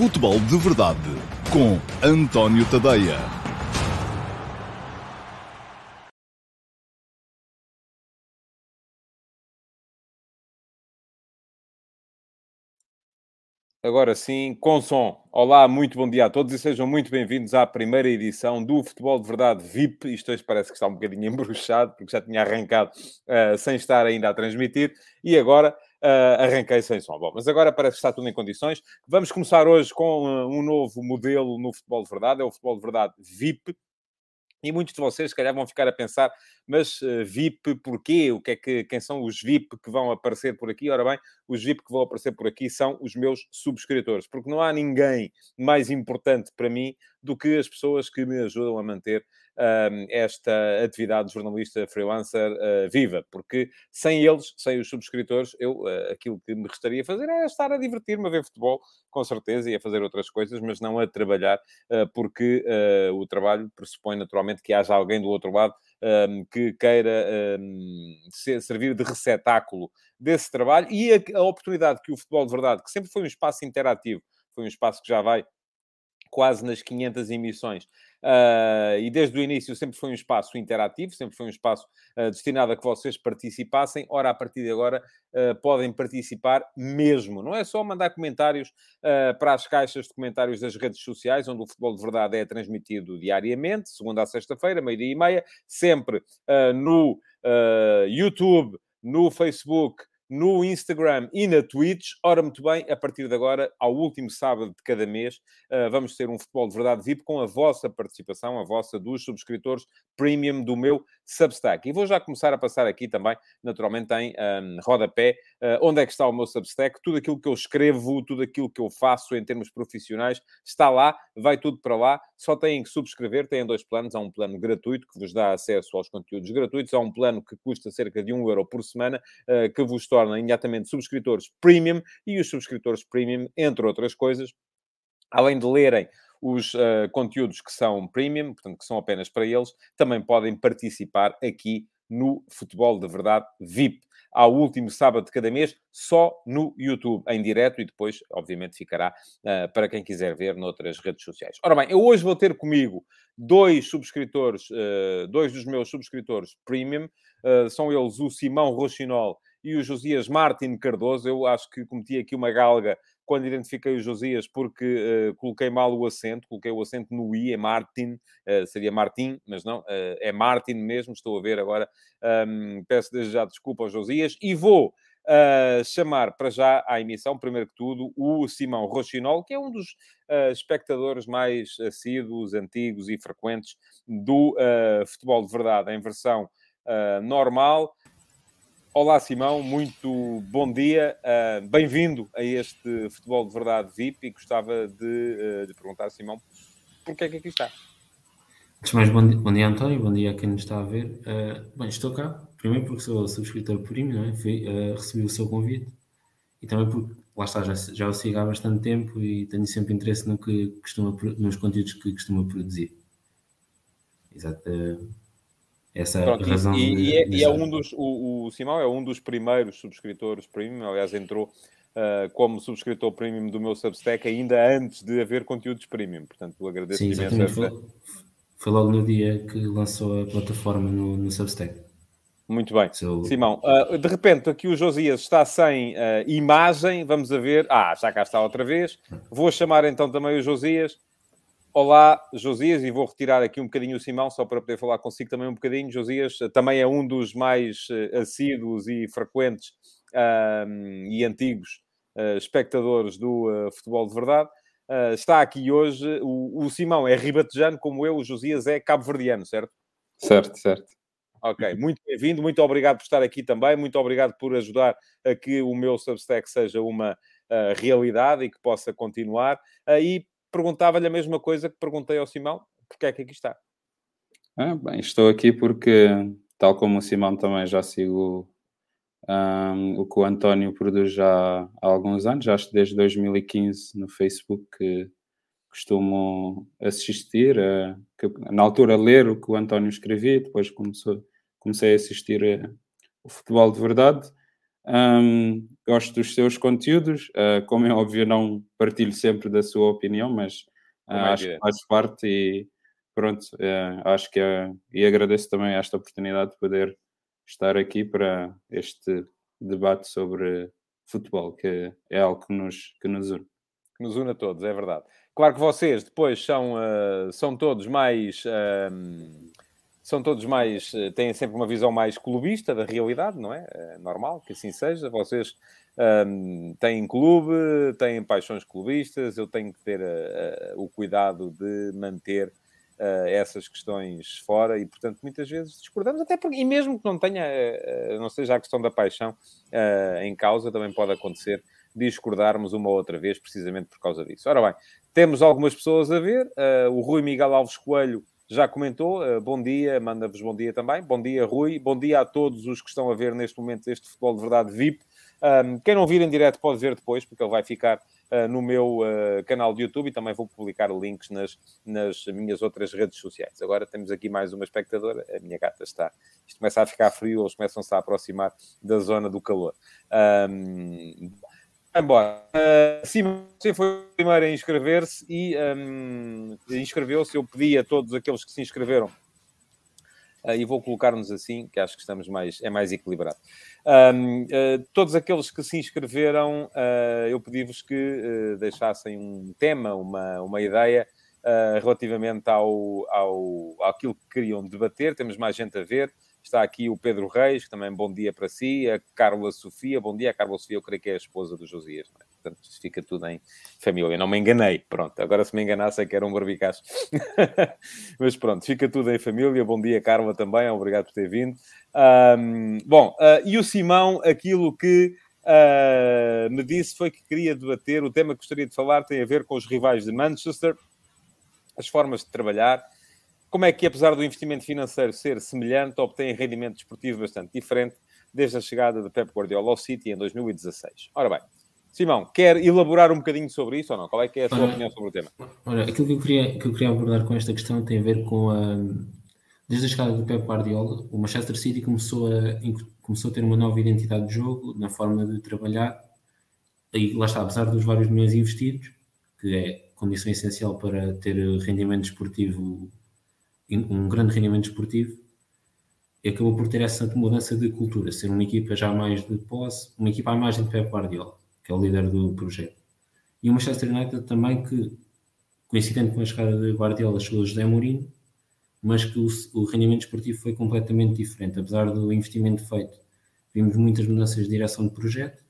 Futebol de Verdade com António Tadeia. Agora sim, com som. Olá, muito bom dia a todos e sejam muito bem-vindos à primeira edição do Futebol de Verdade VIP. Isto hoje parece que está um bocadinho embruxado, porque já tinha arrancado uh, sem estar ainda a transmitir e agora uh, arranquei sem som. Bom, mas agora parece que está tudo em condições. Vamos começar hoje com uh, um novo modelo no Futebol de Verdade, é o Futebol de Verdade VIP. E muitos de vocês, se calhar, vão ficar a pensar, mas uh, VIP, porquê? O que é que, quem são os VIP que vão aparecer por aqui? Ora bem, os VIP que vão aparecer por aqui são os meus subscritores, porque não há ninguém mais importante para mim do que as pessoas que me ajudam a manter uh, esta atividade de jornalista freelancer uh, viva, porque sem eles, sem os subscritores, eu, uh, aquilo que me restaria fazer é estar a divertir-me a ver futebol, com certeza, e a fazer outras coisas, mas não a trabalhar, porque o trabalho pressupõe naturalmente que haja alguém do outro lado um, que queira um, ser, servir de receptáculo desse trabalho. E a, a, oportunidade que o futebol de verdade, que sempre foi um espaço interativo, foi um espaço que já vai quase nas 500 emissões. Uh, e desde o início sempre foi um espaço interativo, sempre foi um espaço uh, destinado a que vocês participassem. Ora, a partir de agora, uh, podem participar mesmo. Não é só mandar comentários para as caixas de comentários das redes sociais, onde o futebol de verdade é transmitido diariamente, segunda a sexta-feira, meio-dia e meia, sempre no YouTube, no Facebook, no Instagram e na Twitch. Ora, muito bem, a partir de agora, ao último sábado de cada mês, uh, vamos ter um Futebol de Verdade VIP com a vossa participação, a vossa dos subscritores premium do meu Substack. E vou já começar a passar aqui também, naturalmente, em um, rodapé, uh, onde é que está o meu Substack. Tudo aquilo que eu escrevo, tudo aquilo que eu faço em termos profissionais, está lá, vai tudo para lá. Só têm que subscrever, têm dois planos. Há um plano gratuito que vos dá acesso aos conteúdos gratuitos, há um plano que custa cerca de um euro por semana, uh, que vos torna imediatamente subscritores premium e os subscritores premium, entre outras coisas, além de lerem os uh, conteúdos que são premium, portanto, que são apenas para eles, também podem participar aqui no Futebol de Verdade VIP. Ao último sábado de cada mês, só no YouTube, em direto, e depois, obviamente, ficará uh, para quem quiser ver noutras redes sociais. Ora bem, eu hoje vou ter comigo dois subscritores, uh, dois dos meus subscritores premium, uh, são eles o Simão Rochinol e o Josias Martin Cardoso. Eu acho que cometi aqui uma galga quando identifiquei o Josias, porque uh, coloquei mal o acento, coloquei o acento no I, é Martin, uh, seria Martin, mas não, uh, é Martin mesmo, estou a ver agora. Um, peço desde já desculpa ao Josias e vou chamar para já à emissão, primeiro que tudo, o Simão Rochinol, que é um dos espectadores mais assíduos, antigos e frequentes do futebol de verdade em versão normal. Olá, Simão, muito bom dia. Uh, Bem-vindo a este Futebol de Verdade VIP e gostava de, uh, de perguntar, Simão, porquê é que aqui está? Antes mais, bom dia, bom dia, António, bom dia a quem nos está a ver. Uh, bem, estou cá, primeiro porque sou subscritor premium, não é? Fui, recebi o seu convite e também porque, lá está, já, já o sigo há bastante tempo e tenho sempre interesse no que costuma, nos conteúdos que costuma produzir. Exato essa Pronto, razão. E, de, e, é, é, um dos, o, o, Simão é um dos primeiros subscritores premium, aliás, entrou uh, como subscritor premium do meu Substack ainda antes de haver conteúdos premium, portanto, agradeço Sim, exatamente. Foi, foi, logo no dia que lançou a plataforma no, no Substack. Muito bem. So... Simão, uh, de repente aqui o Josias está sem uh, imagem, vamos a ver. Ah, já cá está outra vez. Vou chamar então também o Josias. Olá, Josias, e vou retirar aqui um bocadinho o Simão, só para poder falar consigo também um bocadinho. Josias também é um dos mais uh, assíduos e frequentes uh, e antigos uh, espectadores do uh, futebol de verdade. está aqui hoje. O, o, Simão é ribatejano, como eu, o Josias é cabo-verdiano, certo? Certo, certo. Ok, muito bem-vindo, muito obrigado por estar aqui também, muito obrigado por ajudar a que o meu Substack seja uma realidade e que possa continuar. e perguntava-lhe a mesma coisa que perguntei ao Simão, porque é que aqui está? Ah, bem, estou aqui porque, tal como o Simão também já sigo um, o que o António produz já há alguns anos, já desde 2015 no Facebook que costumo assistir, a, que, na altura ler o que o António escrevia, depois começou, comecei a assistir a, o futebol de verdade. Um, gosto dos seus conteúdos, uh, como é óbvio, não partilho sempre da sua opinião, mas uh, acho que faz parte e pronto, uh, acho que é, e agradeço também esta oportunidade de poder estar aqui para este debate sobre futebol, que é algo que nos, que nos une. Que nos une a todos, é verdade. Claro que vocês depois são, são todos mais são todos mais, eh, têm sempre uma visão mais clubista da realidade, não é? É normal que assim seja. Vocês um, têm clube, têm paixões clubistas, eu tenho que ter uh, o cuidado de manter uh, essas questões fora e, portanto, muitas vezes discordamos, até porque, e mesmo que não tenha, não seja a questão da paixão em causa, também pode acontecer discordarmos uma outra vez, precisamente por causa disso. Ora bem, temos algumas pessoas a ver, o Rui Miguel Alves Coelho já comentou. Uh, bom dia, manda-vos bom dia também. Bom dia, Rui. Bom dia a todos os que estão a ver neste momento este futebol de verdade VIP. Quem não vir em direto pode ver depois, porque ele vai ficar uh, no meu uh, canal de YouTube e também vou publicar links nas, nas minhas outras redes sociais. Agora temos aqui mais uma espectadora. A minha gata está. Isto começa a ficar frio, eles começam-se a aproximar da zona do calor. Um, Embora. Uh, sim, você foi o primeiro a inscrever-se e um, inscreveu-se. Eu pedi a todos aqueles que se inscreveram uh, e vou colocar-nos assim, que acho que estamos mais, é mais equilibrado. Um, uh, todos aqueles que se inscreveram, uh, eu pedi-vos que deixassem um tema, uma, uma ideia relativamente ao, ao, àquilo que queriam debater. Temos mais gente a ver. Está aqui o Pedro Reis, que também bom dia para si. A Carla Sofia, bom dia. A Carla Sofia, eu creio que é a esposa do Josias. É? Portanto, fica tudo em família. Não me enganei. Pronto, agora se me enganasse é que era um barbicaço. Mas pronto, fica tudo em família. Bom dia, Carla, também. Obrigado por ter vindo. Um, bom, uh, e o Simão, aquilo que uh, me disse foi que queria debater. O tema que gostaria de falar tem a ver com os rivais de Manchester, as formas de trabalhar como é que, apesar do investimento financeiro ser semelhante, obtém rendimento desportivo bastante diferente desde a chegada de Pep Guardiola ao City em 2016? Ora bem, Simão, quer elaborar um bocadinho sobre isso ou não? Qual é que é a sua opinião sobre o tema? Olha, aquilo que eu, queria, que eu queria abordar com esta questão tem a ver com a... Desde a chegada do Pep Guardiola, o Manchester City começou a, começou a ter uma nova identidade de jogo, na forma de trabalhar, e lá está, apesar dos vários milhões investidos, que é condição essencial para ter rendimento desportivo um grande rendimento esportivo e acabou por ter essa mudança de cultura, ser uma equipa já mais de posse, uma equipa à imagem de Pep Guardiola, que é o líder do projeto. E o Manchester United também que, coincidente com a chegada de Guardiola, chegou José Mourinho, mas que o, o, rendimento esportivo foi completamente diferente, apesar do investimento feito. Vimos muitas mudanças de direção de projeto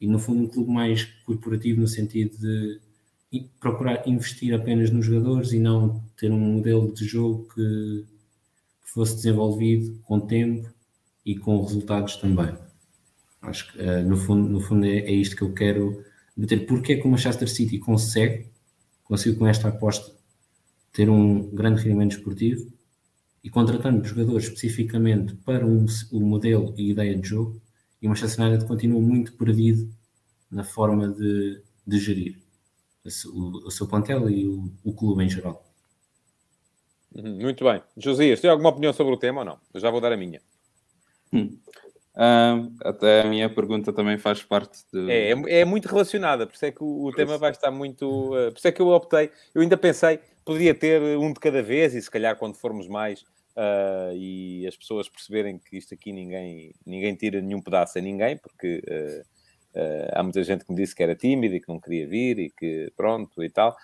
e, no fundo, um clube mais corporativo no sentido de procurar investir apenas nos jogadores e não ter um modelo de jogo que, que fosse desenvolvido com tempo e com resultados também. Acho que uh, no fundo, no fundo é, é, isto que eu quero debater. Porque é que o Manchester City consegue, conseguiu com esta aposta ter um grande rendimento esportivo e contratando jogadores especificamente para um, o modelo e ideia de jogo, e o Manchester United continua muito perdido na forma de, de gerir o, o seu plantel e o, o clube em geral. Uhum, muito bem. Josias, tem alguma opinião sobre o tema ou não? Eu já vou dar a minha. Hum. Uh, até a minha pergunta também faz parte de... É, é, é muito relacionada, por isso é que o, o tema vai estar muito... Uh, por isso é que eu optei, eu ainda pensei, poderia ter um de cada vez e se calhar quando formos mais uh, e as pessoas perceberem que isto aqui ninguém, ninguém tira nenhum pedaço a ninguém, porque uh, Uh, há muita gente que me disse que era tímida e que não queria vir e que pronto e tal.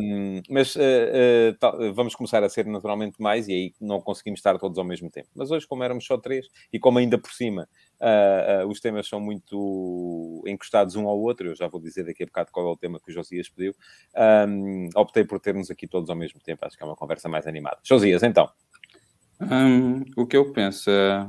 Um, mas uh, uh, vamos começar a ser naturalmente mais e aí não conseguimos estar todos ao mesmo tempo. Mas hoje, como éramos só três e como ainda por cima os temas são muito encostados um ao outro, eu já vou dizer daqui a bocado qual é o tema que o Josias pediu, um, optei por termos aqui todos ao mesmo tempo. Acho que é uma conversa mais animada. Josias, então. Um, o que eu penso é.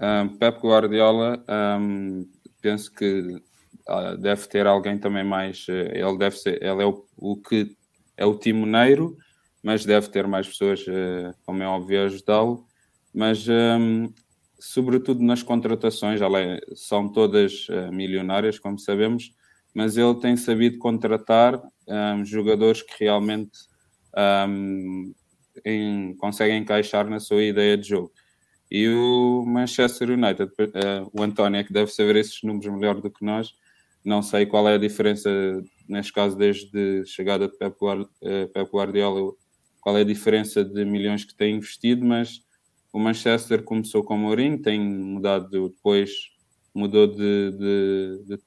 Um, Pep Guardiola um, penso que uh, deve ter alguém também mais. Uh, ele deve ser, ele é o, o, que é o timoneiro, mas deve ter mais pessoas, uh, como é óbvio, a ajudá-lo. Mas, um, sobretudo nas contratações, além, são todas uh, milionárias, como sabemos, mas ele tem sabido contratar um, jogadores que realmente um, em, conseguem encaixar na sua ideia de jogo. E o Manchester United, uh, o António é que deve saber esses números melhor do que nós. Não sei qual é a diferença, neste caso, desde a chegada de Pep Guardiola, qual é a diferença de milhões que tem investido, mas o Manchester começou com o Mourinho, tem mudado depois, mudou de, de, de,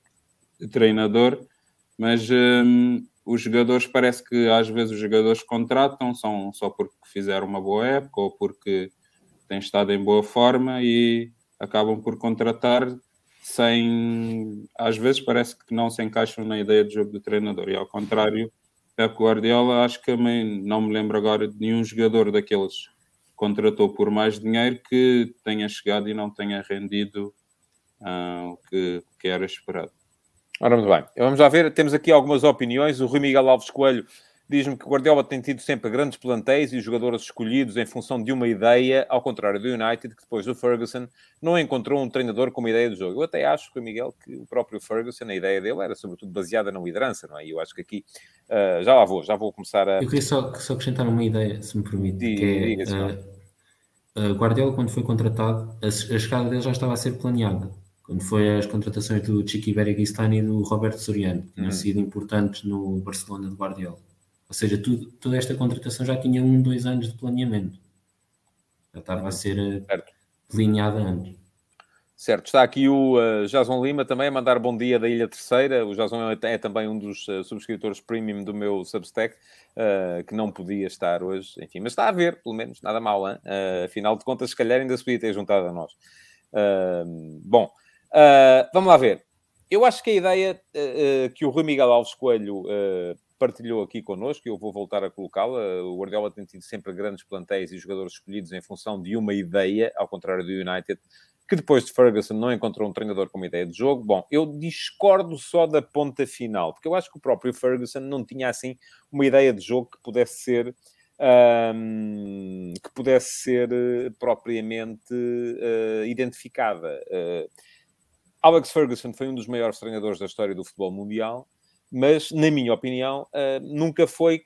de treinador, mas um, os jogadores parece que às vezes os jogadores contratam são só porque fizeram uma boa época ou porque têm estado em boa forma e acabam por contratar sem às vezes parece que não se encaixam na ideia de jogo do treinador e ao contrário Pep Guardiola acho que também não me lembro agora de nenhum jogador daqueles que contratou por mais dinheiro que tenha chegado e não tenha rendido uh, o que, que era esperado. Ora, muito bem. Vamos lá ver. Temos aqui algumas opiniões. O Rui Miguel Alves Coelho diz-me que o Guardiola tem tido sempre grandes plantéis e jogadores escolhidos em função de uma ideia, ao contrário do United, que depois do Ferguson não encontrou um treinador com uma ideia do jogo. Eu até acho, Rui Miguel, que o próprio Ferguson, a ideia dele era sobretudo baseada na liderança, não é? E eu acho que aqui, uh, já lá vou, já vou começar a... Eu queria só, só acrescentar uma ideia, se me permite, Diga, que é, uh, uh, Guardiola, quando foi contratado, a, a chegada dele já estava a ser planeada quando foi as contratações do Chiqui Bergistani e do Roberto Soriano, que tinham uhum. sido importantes no Barcelona de Guardiola. Ou seja, tudo, toda esta contratação já tinha um, dois anos de planeamento. Já estava a ser eh, certo. delineada antes. Certo, está aqui o uh, Jason Lima também a mandar bom dia da Ilha Terceira. O Jason é, é também um dos uh, subscritores premium do meu Substack, uh, que não podia estar hoje, enfim, mas está a ver, pelo menos, nada mal, hein? Uh, afinal de contas, se calhar ainda se podia ter juntado a nós. bom, Uh, vamos lá ver. Eu acho que a ideia que o Rui Miguel Alves Coelho partilhou aqui connosco, e eu vou voltar a colocá-la, o Guardiola tem tido sempre grandes plantéis e jogadores escolhidos em função de uma ideia, ao contrário do United, que depois de Ferguson não encontrou um treinador com uma ideia de jogo. Bom, eu discordo só da ponta final, porque eu acho que o próprio Ferguson não tinha assim uma ideia de jogo que pudesse ser que pudesse ser propriamente uh, identificada. Uh, Alex Ferguson foi um dos maiores treinadores da história do futebol mundial, mas, na minha opinião, uh, nunca foi.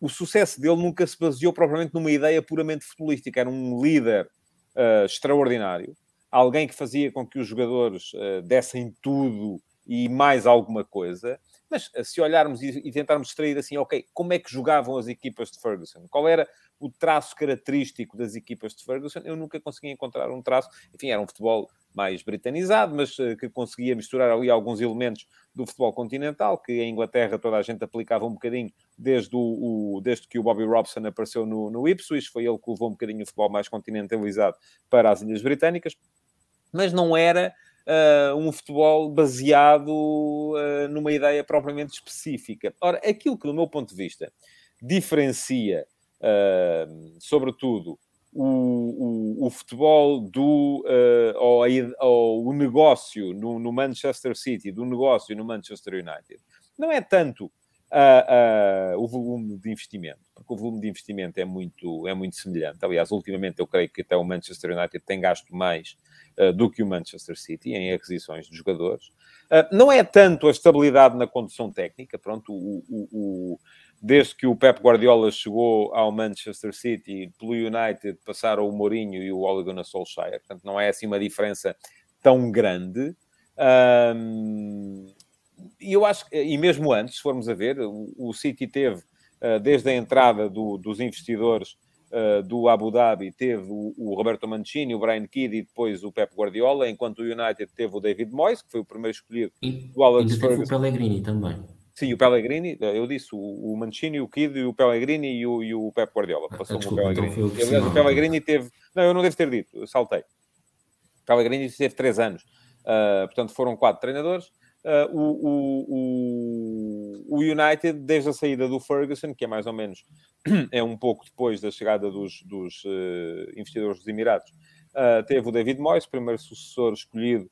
O sucesso dele nunca se baseou propriamente numa ideia puramente futebolística. Era um líder uh, extraordinário, alguém que fazia com que os jogadores uh, dessem tudo e mais alguma coisa. Mas se olharmos e, e tentarmos extrair assim, ok, como é que jogavam as equipas de Ferguson? Qual era o traço característico das equipas de Ferguson? Eu nunca consegui encontrar um traço. Enfim, era um futebol mais britanizado, mas uh, que conseguia misturar ali alguns elementos do futebol continental, que em Inglaterra toda a gente aplicava um bocadinho desde, o, o desde que o Bobby Robson apareceu no, no Ipswich, foi ele que levou um bocadinho o futebol mais continentalizado para as Ilhas Britânicas, mas não era uh, um futebol baseado uh, numa ideia propriamente específica. Ora, aquilo que, do meu ponto de vista, diferencia, sobretudo, o, o, o futebol do uh, ou, a, ou, o negócio no, no, Manchester City, do negócio no Manchester United, não é tanto uh, uh, o volume de investimento, porque o volume de investimento é muito, é muito semelhante. Aliás, ultimamente eu creio que até o Manchester United tem gasto mais do que o Manchester City em aquisições de jogadores. não é tanto a estabilidade na condução técnica, pronto, o, o desde que o Pep Guardiola chegou ao Manchester City, pelo United passaram o Mourinho e o Ole Gunnar Solskjaer. Portanto, não é assim uma diferença tão grande. Um, e eu acho que, e mesmo antes, se formos a ver, o, City teve, uh, desde a entrada do, dos investidores uh, do Abu Dhabi, teve o, o, Roberto Mancini, o Brian Kidd e depois o Pep Guardiola, enquanto o United teve o David Moyes, que foi o primeiro escolhido e, do Alex Ferguson. o Pellegrini também. Sim, o Pellegrini, eu disse o, Mancini, o Kid, o Pellegrini e o, e o Pep Guardiola. Ah, Passou-me o Pellegrini. Então o Pellegrini teve. Não, eu não devo ter dito, saltei. O Pellegrini teve três anos. Uh, portanto, foram quatro treinadores. Uh, o, o, o, United, desde a saída do Ferguson, que é mais ou menos é um pouco depois da chegada dos, dos uh, investidores dos Emirados, teve o David Moyes, primeiro sucessor escolhido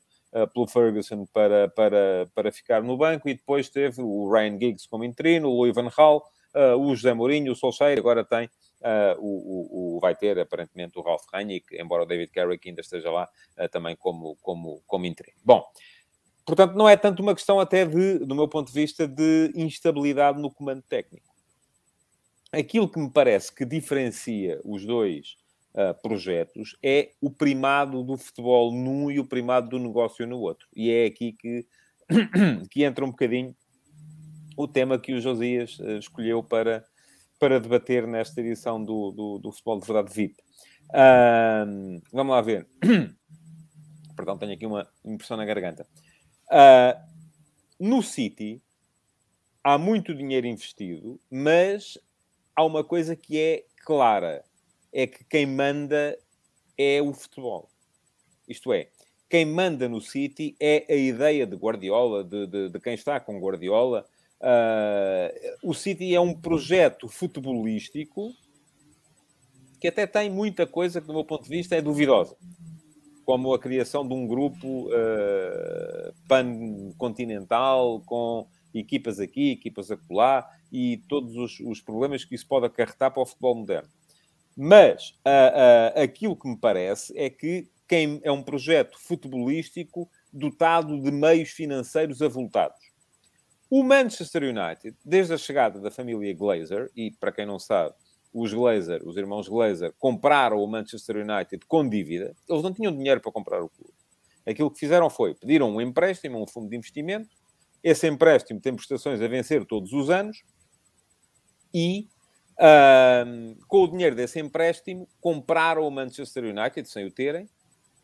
pelo Ferguson para, para, para ficar no banco e depois teve o Ryan Giggs como interino, o Louis Van uh, o José Mourinho, o Solskjaer, agora tem Uh, o, o, o, vai ter aparentemente o Ralf Rangnick, embora o David Carrick ainda esteja lá uh, também como, como, como interino. Bom, portanto, não é tanto uma questão até de, do meu ponto de vista, de instabilidade no comando técnico. Aquilo que me parece que diferencia os dois uh, projetos é o primado do futebol num e o primado do negócio no outro. E é aqui que, que entra um bocadinho o tema que o Josias uh, escolheu para, para debater nesta edição do, do, do Futebol de Verdade VIP. Uh, vamos lá ver. Perdão, tenho aqui uma impressão na garganta. Uh, no City há muito dinheiro investido, mas há uma coisa que é clara: é que quem manda é o futebol. Isto é, quem manda no City é a ideia de Guardiola, de, de, de quem está com Guardiola. Uh, o City é um projeto futebolístico que até tem muita coisa que, do meu ponto de vista, é duvidosa. Como a criação de um grupo uh, pan-continental com equipas aqui, equipas acolá e todos os, os problemas que isso pode acarretar para o futebol moderno. Mas uh, uh, aquilo que me parece é que quem é um projeto futebolístico dotado de meios financeiros avultados. O Manchester United, desde a chegada da família Glazer, e para quem não sabe, os Glazer, os irmãos Glazer, compraram o Manchester United com dívida, eles não tinham dinheiro para comprar o clube. Aquilo que fizeram foi pediram um empréstimo a um fundo de investimento, esse empréstimo tem prestações a vencer todos os anos e uh, com o dinheiro desse empréstimo compraram o Manchester United sem o terem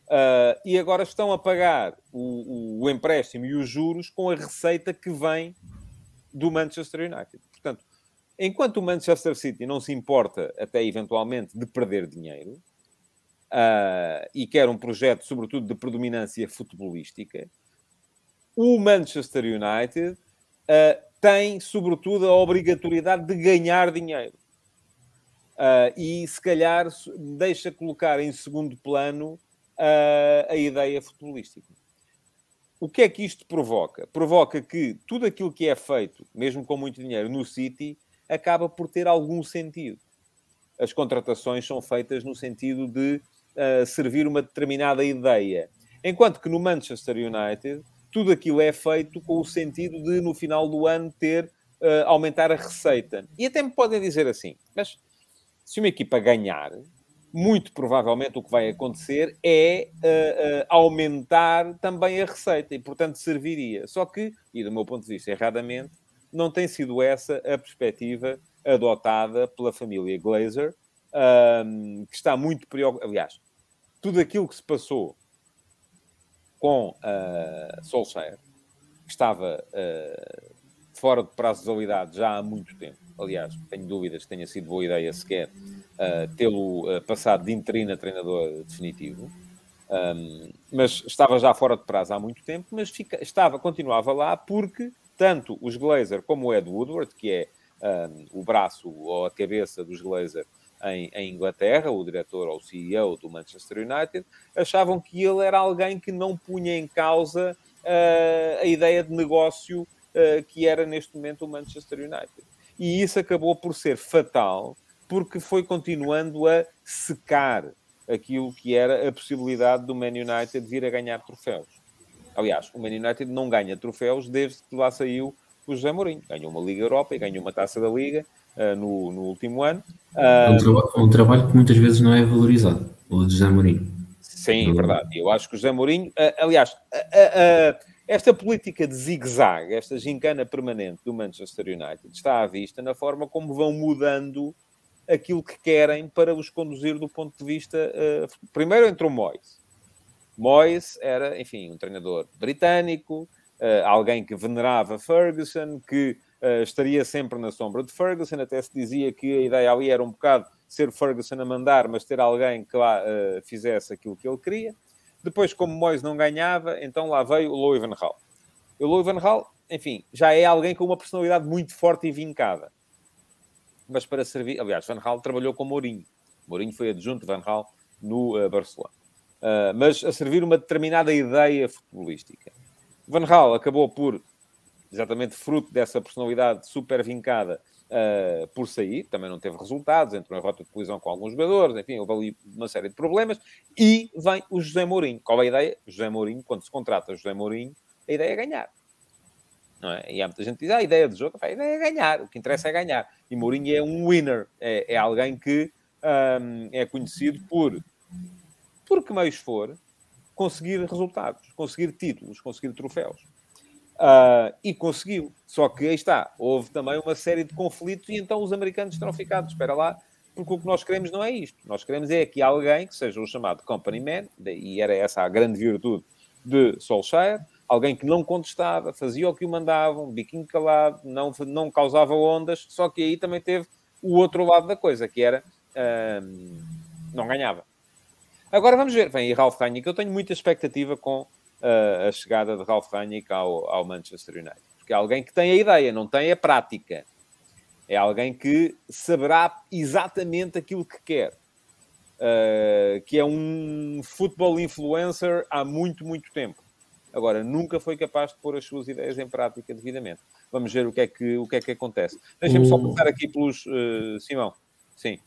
Uh, e agora estão a pagar o, o, empréstimo e os juros com a receita que vem do Manchester United. Portanto, enquanto o Manchester City não se importa, até eventualmente, de perder dinheiro, uh, e quer um projeto, sobretudo, de predominância futebolística, o Manchester United uh, tem, sobretudo, a obrigatoriedade de ganhar dinheiro. e, se calhar, deixa colocar em segundo plano a, a ideia futebolística. O que é que isto provoca? Provoca que tudo aquilo que é feito, mesmo com muito dinheiro, no City, acaba por ter algum sentido. As contratações são feitas no sentido de uh, servir uma determinada ideia. Enquanto que no Manchester United, tudo aquilo é feito com o sentido de, no final do ano, ter uh, aumentar a receita. E até me podem dizer assim, mas se uma equipa ganhar, muito provavelmente o que vai acontecer é uh, uh, aumentar também a receita e, portanto, serviria. Só que, e do meu ponto de vista erradamente, não tem sido essa a perspectiva adotada pela família Glazer, um, que está muito preocupada. Aliás, tudo aquilo que se passou com uh, Solskjaer, que estava uh, fora de prazo de validade já há muito tempo. Aliás, tenho dúvidas que tenha sido boa ideia sequer uh, tê-lo uh, passado de interino a treinador definitivo. Um, mas estava já fora de prazo há muito tempo, mas fica, estava, continuava lá porque tanto os Glazer como o Ed Woodward, que é um, o braço ou a cabeça dos Glazer em, em, Inglaterra, o diretor ou o CEO do Manchester United, achavam que ele era alguém que não punha em causa uh, a ideia de negócio uh, que era neste momento o Manchester United. E isso acabou por ser fatal porque foi continuando a secar aquilo que era a possibilidade do Man United vir a ganhar troféus. Aliás, o Man United não ganha troféus desde que lá saiu o José Mourinho. Ganhou uma Liga Europa e ganhou uma Taça da Liga no, no, último ano. É, um traba é um trabalho que muitas vezes não é valorizado, o de José Mourinho. Sim, é verdade. Eu acho que o José Mourinho, uh, aliás, esta política de zigue-zague, esta gincana permanente do Manchester United, está à vista na forma como vão mudando aquilo que querem para os conduzir do ponto de vista. Uh, primeiro entrou Moyes. Moyes era, enfim, um treinador britânico, uh, alguém que venerava Ferguson, que uh, estaria sempre na sombra de Ferguson. Até se dizia que a ideia ali era um bocado ser Ferguson a mandar, mas ter alguém que lá fizesse aquilo que ele queria. Depois, como Moyes não ganhava, então lá veio o Louis Van Gaal. O Louis Van Gaal, enfim, já é alguém com uma personalidade muito forte e vincada mas para servir. Aliás, Van Gaal trabalhou com Mourinho. Mourinho foi adjunto de Van Gaal no uh, Barcelona. Uh, mas a servir uma determinada ideia futebolística. Van Gaal acabou por, exatamente fruto dessa personalidade super vincada, uh, por sair. Também não teve resultados, entrou em rota de colisão com alguns jogadores, enfim, houve ali uma série de problemas. E vem o José Mourinho. Qual é a ideia? José Mourinho, quando se contrata José Mourinho, a ideia é ganhar. É? E há muita gente que diz, ah, a ideia do jogo, a ideia é ganhar, o que interessa é ganhar. E Mourinho é um winner, é, é alguém que um, é conhecido por, por que meios for, conseguir resultados, conseguir títulos, conseguir troféus. Uh, e conseguiu. Só que aí está, houve também uma série de conflitos e então os americanos terão ficado, espera lá, porque o que nós queremos não é isto. Nós queremos é que alguém que seja o chamado company man, e era essa a grande virtude de Solskjaer, alguém que não contestava, fazia o que o mandavam, biquinho calado, não, não causava ondas, só que aí também teve o outro lado da coisa, que era uh, não ganhava. Agora vamos ver, vem aí Ralf Rangnick, eu tenho muita expectativa com a chegada de Ralf Rangnick ao, ao Manchester United. Porque é alguém que tem a ideia, não tem a prática. É alguém que saberá exatamente aquilo que quer. Uh, que é um futebol influencer há muito, muito tempo. Agora, nunca foi capaz de pôr as suas ideias em prática devidamente. Vamos ver o que é que, o que, é que acontece. Deixem-me só passar aqui pelos... Uh, Simão, sim.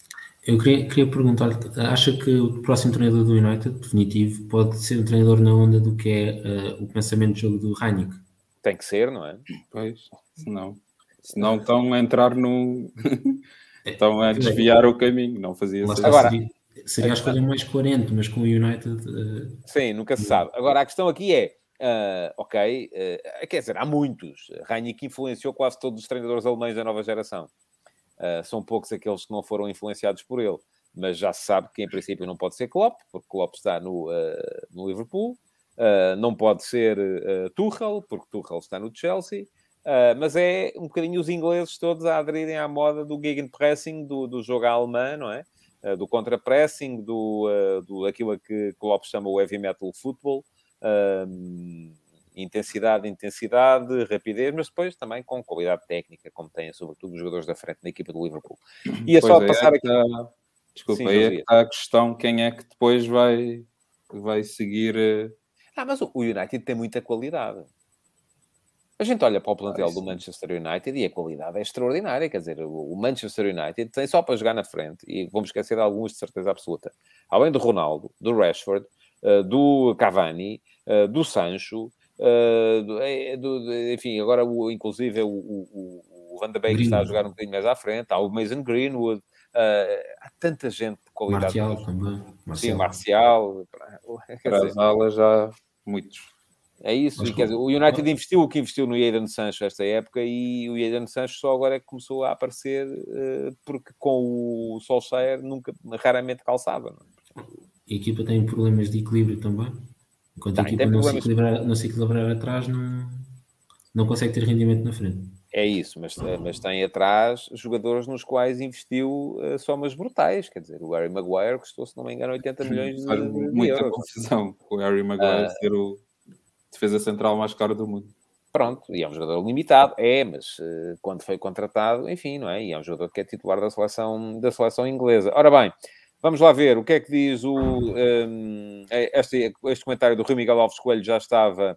Eu queria, queria perguntar acha que o próximo treinador do United, definitivo, pode ser um treinador na onda do que é uh, o pensamento de jogo do Rangnick? Tem que ser, não é? Pois, senão, senão estão a entrar no... estão a desviar o caminho, não fazia sentido. Agora, seria, seria a escolha mais coerente, mas com o United... Uh... Sim, nunca se sabe. Agora, a questão aqui é, Uh, ok, uh, quer dizer, há muitos. Rangnick influenciou quase todos os treinadores alemães da nova geração. Uh, são poucos aqueles que não foram influenciados por ele, mas já se sabe que em princípio não pode ser Klopp, porque Klopp está no, uh, no Liverpool, uh, não pode ser Tuchel, porque Tuchel está no Chelsea, mas é um bocadinho os ingleses todos a aderirem à moda do gegenpressing, do, do jogo alemão, não é? do contra-pressing, do, do aquilo que Klopp chama o heavy metal football, intensidade, intensidade, rapidez, mas depois também com qualidade técnica, como têm sobretudo os jogadores da frente da equipa do Liverpool. E é só é, passar aqui. Tá... Desculpa, Sim, aí é está a questão quem é que depois vai, vai seguir. Eh, ah, mas o United tem muita qualidade. A gente olha para o plantel ah, do Manchester United e a qualidade é extraordinária. Quer dizer, o Manchester United tem só para jogar na frente, e vamos esquecer de alguns de certeza absoluta. Além do Ronaldo, do Rashford, eh, do Cavani, eh, do Sancho, Uh, do, enfim, agora o, inclusive é o, o, o Van de Beek está a jogar um bocadinho mais à frente, há o Mason Greenwood, uh, há tanta gente de qualidade. Marcial também. Marcial. Sim, Marcial. Para as alas já muitos. É isso, e, quer dizer, o United investiu o que investiu no Jadon Sancho esta época e o Jadon Sancho só agora é que começou a aparecer uh, porque com o Solskjaer nunca, raramente calçava. Não é? A equipa tem problemas de equilíbrio também. Enquanto tá, a equipa não se, equilibrar, não se equilibrar atrás, não, não consegue ter rendimento na frente. É isso, mas, mas tem atrás jogadores nos quais investiu uh, somas brutais. Quer dizer, o Harry Maguire custou, se não me engano, 80 milhões de, Faz muita euros. confusão o Harry Maguire uh, ser o defesa central mais caro do mundo. Pronto, e é um jogador limitado, é, mas uh, quando foi contratado, enfim, não é? E é um jogador que é titular da seleção, da seleção inglesa. Ora bem, Vamos lá ver o que é que diz o, um, é, este, este comentário do Rui Miguel Alves Coelho já estava,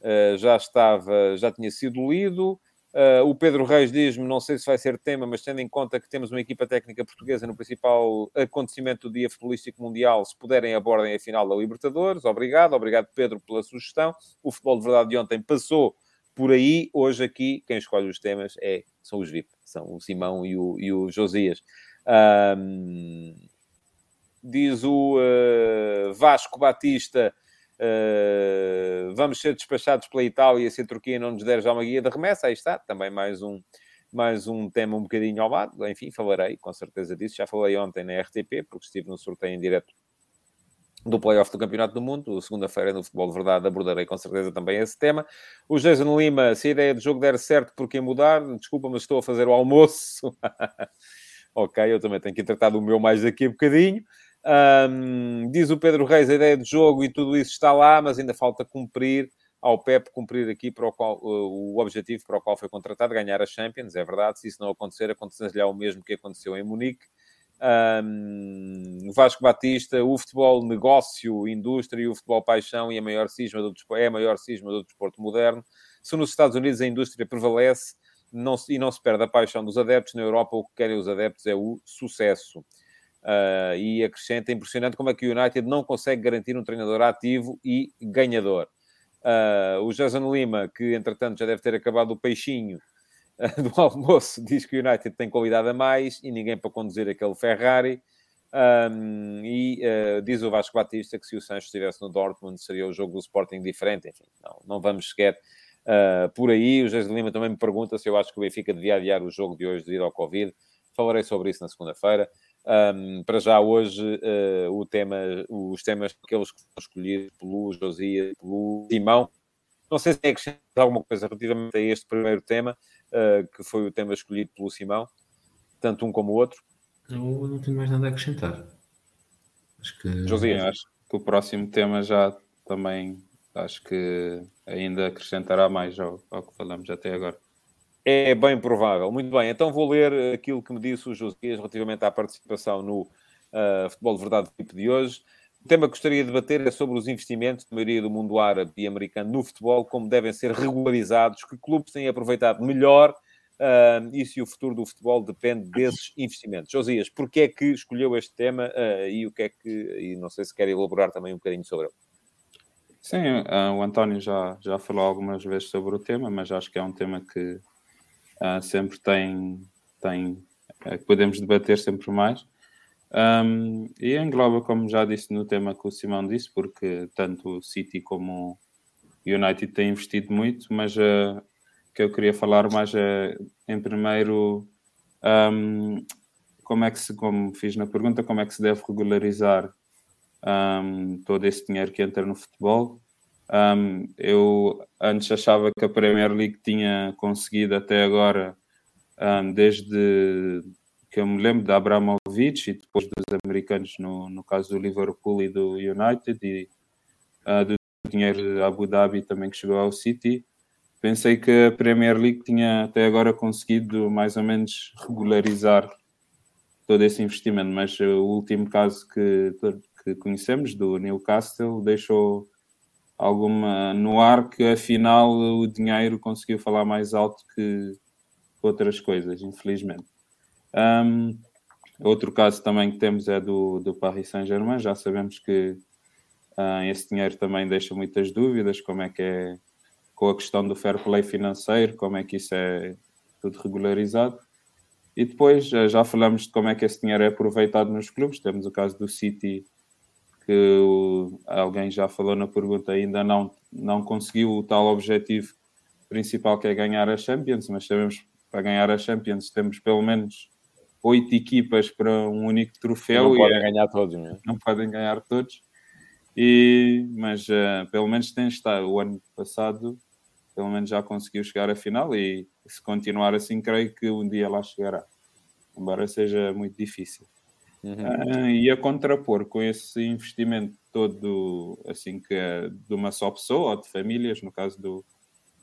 uh, já estava, já tinha sido lido. Uh, o Pedro Reis diz-me, não sei se vai ser tema, mas tendo em conta que temos uma equipa técnica portuguesa no principal acontecimento do dia futebolístico mundial, se puderem abordem a final da Libertadores. Obrigado, obrigado Pedro pela sugestão. O futebol de verdade de ontem passou por aí. Hoje aqui, quem escolhe os temas é, são os VIP, são o Simão e o, e o Josias. Um, diz o uh, Vasco Batista. Uh, vamos ser despachados pela Itália se a Turquia não nos der já uma guia de remessa. Aí está, também mais um, mais um tema um bocadinho ao lado. Enfim, falarei com certeza disso. Já falei ontem na RTP, porque estive no sorteio em direto do playoff do Campeonato do Mundo. Segunda-feira, no Futebol de Verdade, abordarei com certeza também esse tema. O Jason Lima, se a ideia do jogo der certo, por que mudar? Desculpa, mas estou a fazer o almoço. ok, eu também tenho que tratar do meu mais daqui a bocadinho. Um, diz o Pedro Reis, a ideia de jogo e tudo isso está lá, mas ainda falta cumprir ao Pep cumprir aqui para o, qual, uh, o objetivo para o qual foi contratado, ganhar a Champions, é verdade. Se isso não acontecer, acontecer-lhe o mesmo que aconteceu em Munique. Um, Vasco Batista, o futebol negócio, indústria e o futebol paixão e a maior cisma do é a maior cisma do desporto moderno. Se nos Estados Unidos a indústria prevalece não e não se perde a paixão dos adeptos, na Europa o que querem os adeptos é o sucesso. Uh, e acrescenta, impressionante como é que o United não consegue garantir um treinador ativo e ganhador. Uh, o Jason Lima, que entretanto já deve ter acabado o peixinho uh, do almoço, diz que o United tem qualidade a mais e ninguém para conduzir aquele Ferrari. Um, e diz o Vasco Batista que se o Sancho estivesse no Dortmund seria o jogo do Sporting diferente. Enfim, não, não vamos sequer por aí. O de Lima também me pergunta se eu acho que o Benfica devia adiar o jogo de hoje devido ao Covid. Falarei sobre isso na segunda-feira. Um, para já hoje uh, o tema, os temas aqueles que foram escolhidos pelo Josias, pelo Simão. Não sei se tem acrescentar alguma coisa relativamente a este primeiro tema, que foi o tema escolhido pelo Simão, tanto um como o outro. Eu não tenho mais nada a acrescentar. Acho que... Josias, acho que o próximo tema já também acho que ainda acrescentará mais ao, ao, que falamos até agora. É bem provável. Muito bem, então vou ler aquilo que me disse o Josias relativamente à participação no uh, Futebol de Verdade tipo de hoje. O tema que gostaria de debater é sobre os investimentos da maioria do mundo árabe e americano no futebol, como devem ser regularizados, que clubes têm aproveitado melhor Uh, e se o futuro do futebol depende desses investimentos. Josias, porquê é que escolheu este tema uh, e o que é que, e não sei se quer elaborar também um bocadinho sobre ele. Sim, uh, o António já, já falou algumas vezes sobre o tema, mas acho que é um tema que ah, sempre tem, tem que podemos debater sempre mais. Um, e engloba, como já disse no tema que o Simão disse, porque tanto o City como o United têm investido muito, mas uh, que eu queria falar mais é, em primeiro, um, como é que se, como fiz na pergunta, como é que se deve regularizar um, todo esse dinheiro que entra no futebol. Um, eu antes achava que a Premier League tinha conseguido até agora, desde que eu me lembro de Abramovich e depois dos americanos, no, no caso do Liverpool e do United, e uh, do dinheiro de Abu Dhabi também que chegou ao City, pensei que a Premier League tinha até agora conseguido mais ou menos regularizar todo esse investimento, mas o último caso que, que conhecemos do Newcastle deixou alguma no ar que afinal o dinheiro conseguiu falar mais alto que outras coisas, infelizmente. Um, outro caso também que temos é do, do Paris Saint-Germain, já sabemos que uh, esse dinheiro também deixa muitas dúvidas, como é que é com a questão do fair play financeiro, como é que isso é tudo regularizado. E depois já falamos de como é que esse dinheiro é aproveitado nos clubes. Temos o caso do City, que alguém já falou na pergunta, ainda não, não conseguiu o tal objetivo principal que é ganhar a Champions, mas sabemos que para ganhar a Champions temos pelo menos oito equipas para um único troféu. Não podem é, ganhar todos, não, é? não podem ganhar todos. E, mas uh, pelo menos tem estado. O ano passado pelo menos já conseguiu chegar à final e se continuar assim, creio que um dia lá chegará, embora seja muito difícil. Uhum. Uh, e a contrapor com esse investimento todo, assim, que é de uma só pessoa ou de famílias, no caso do,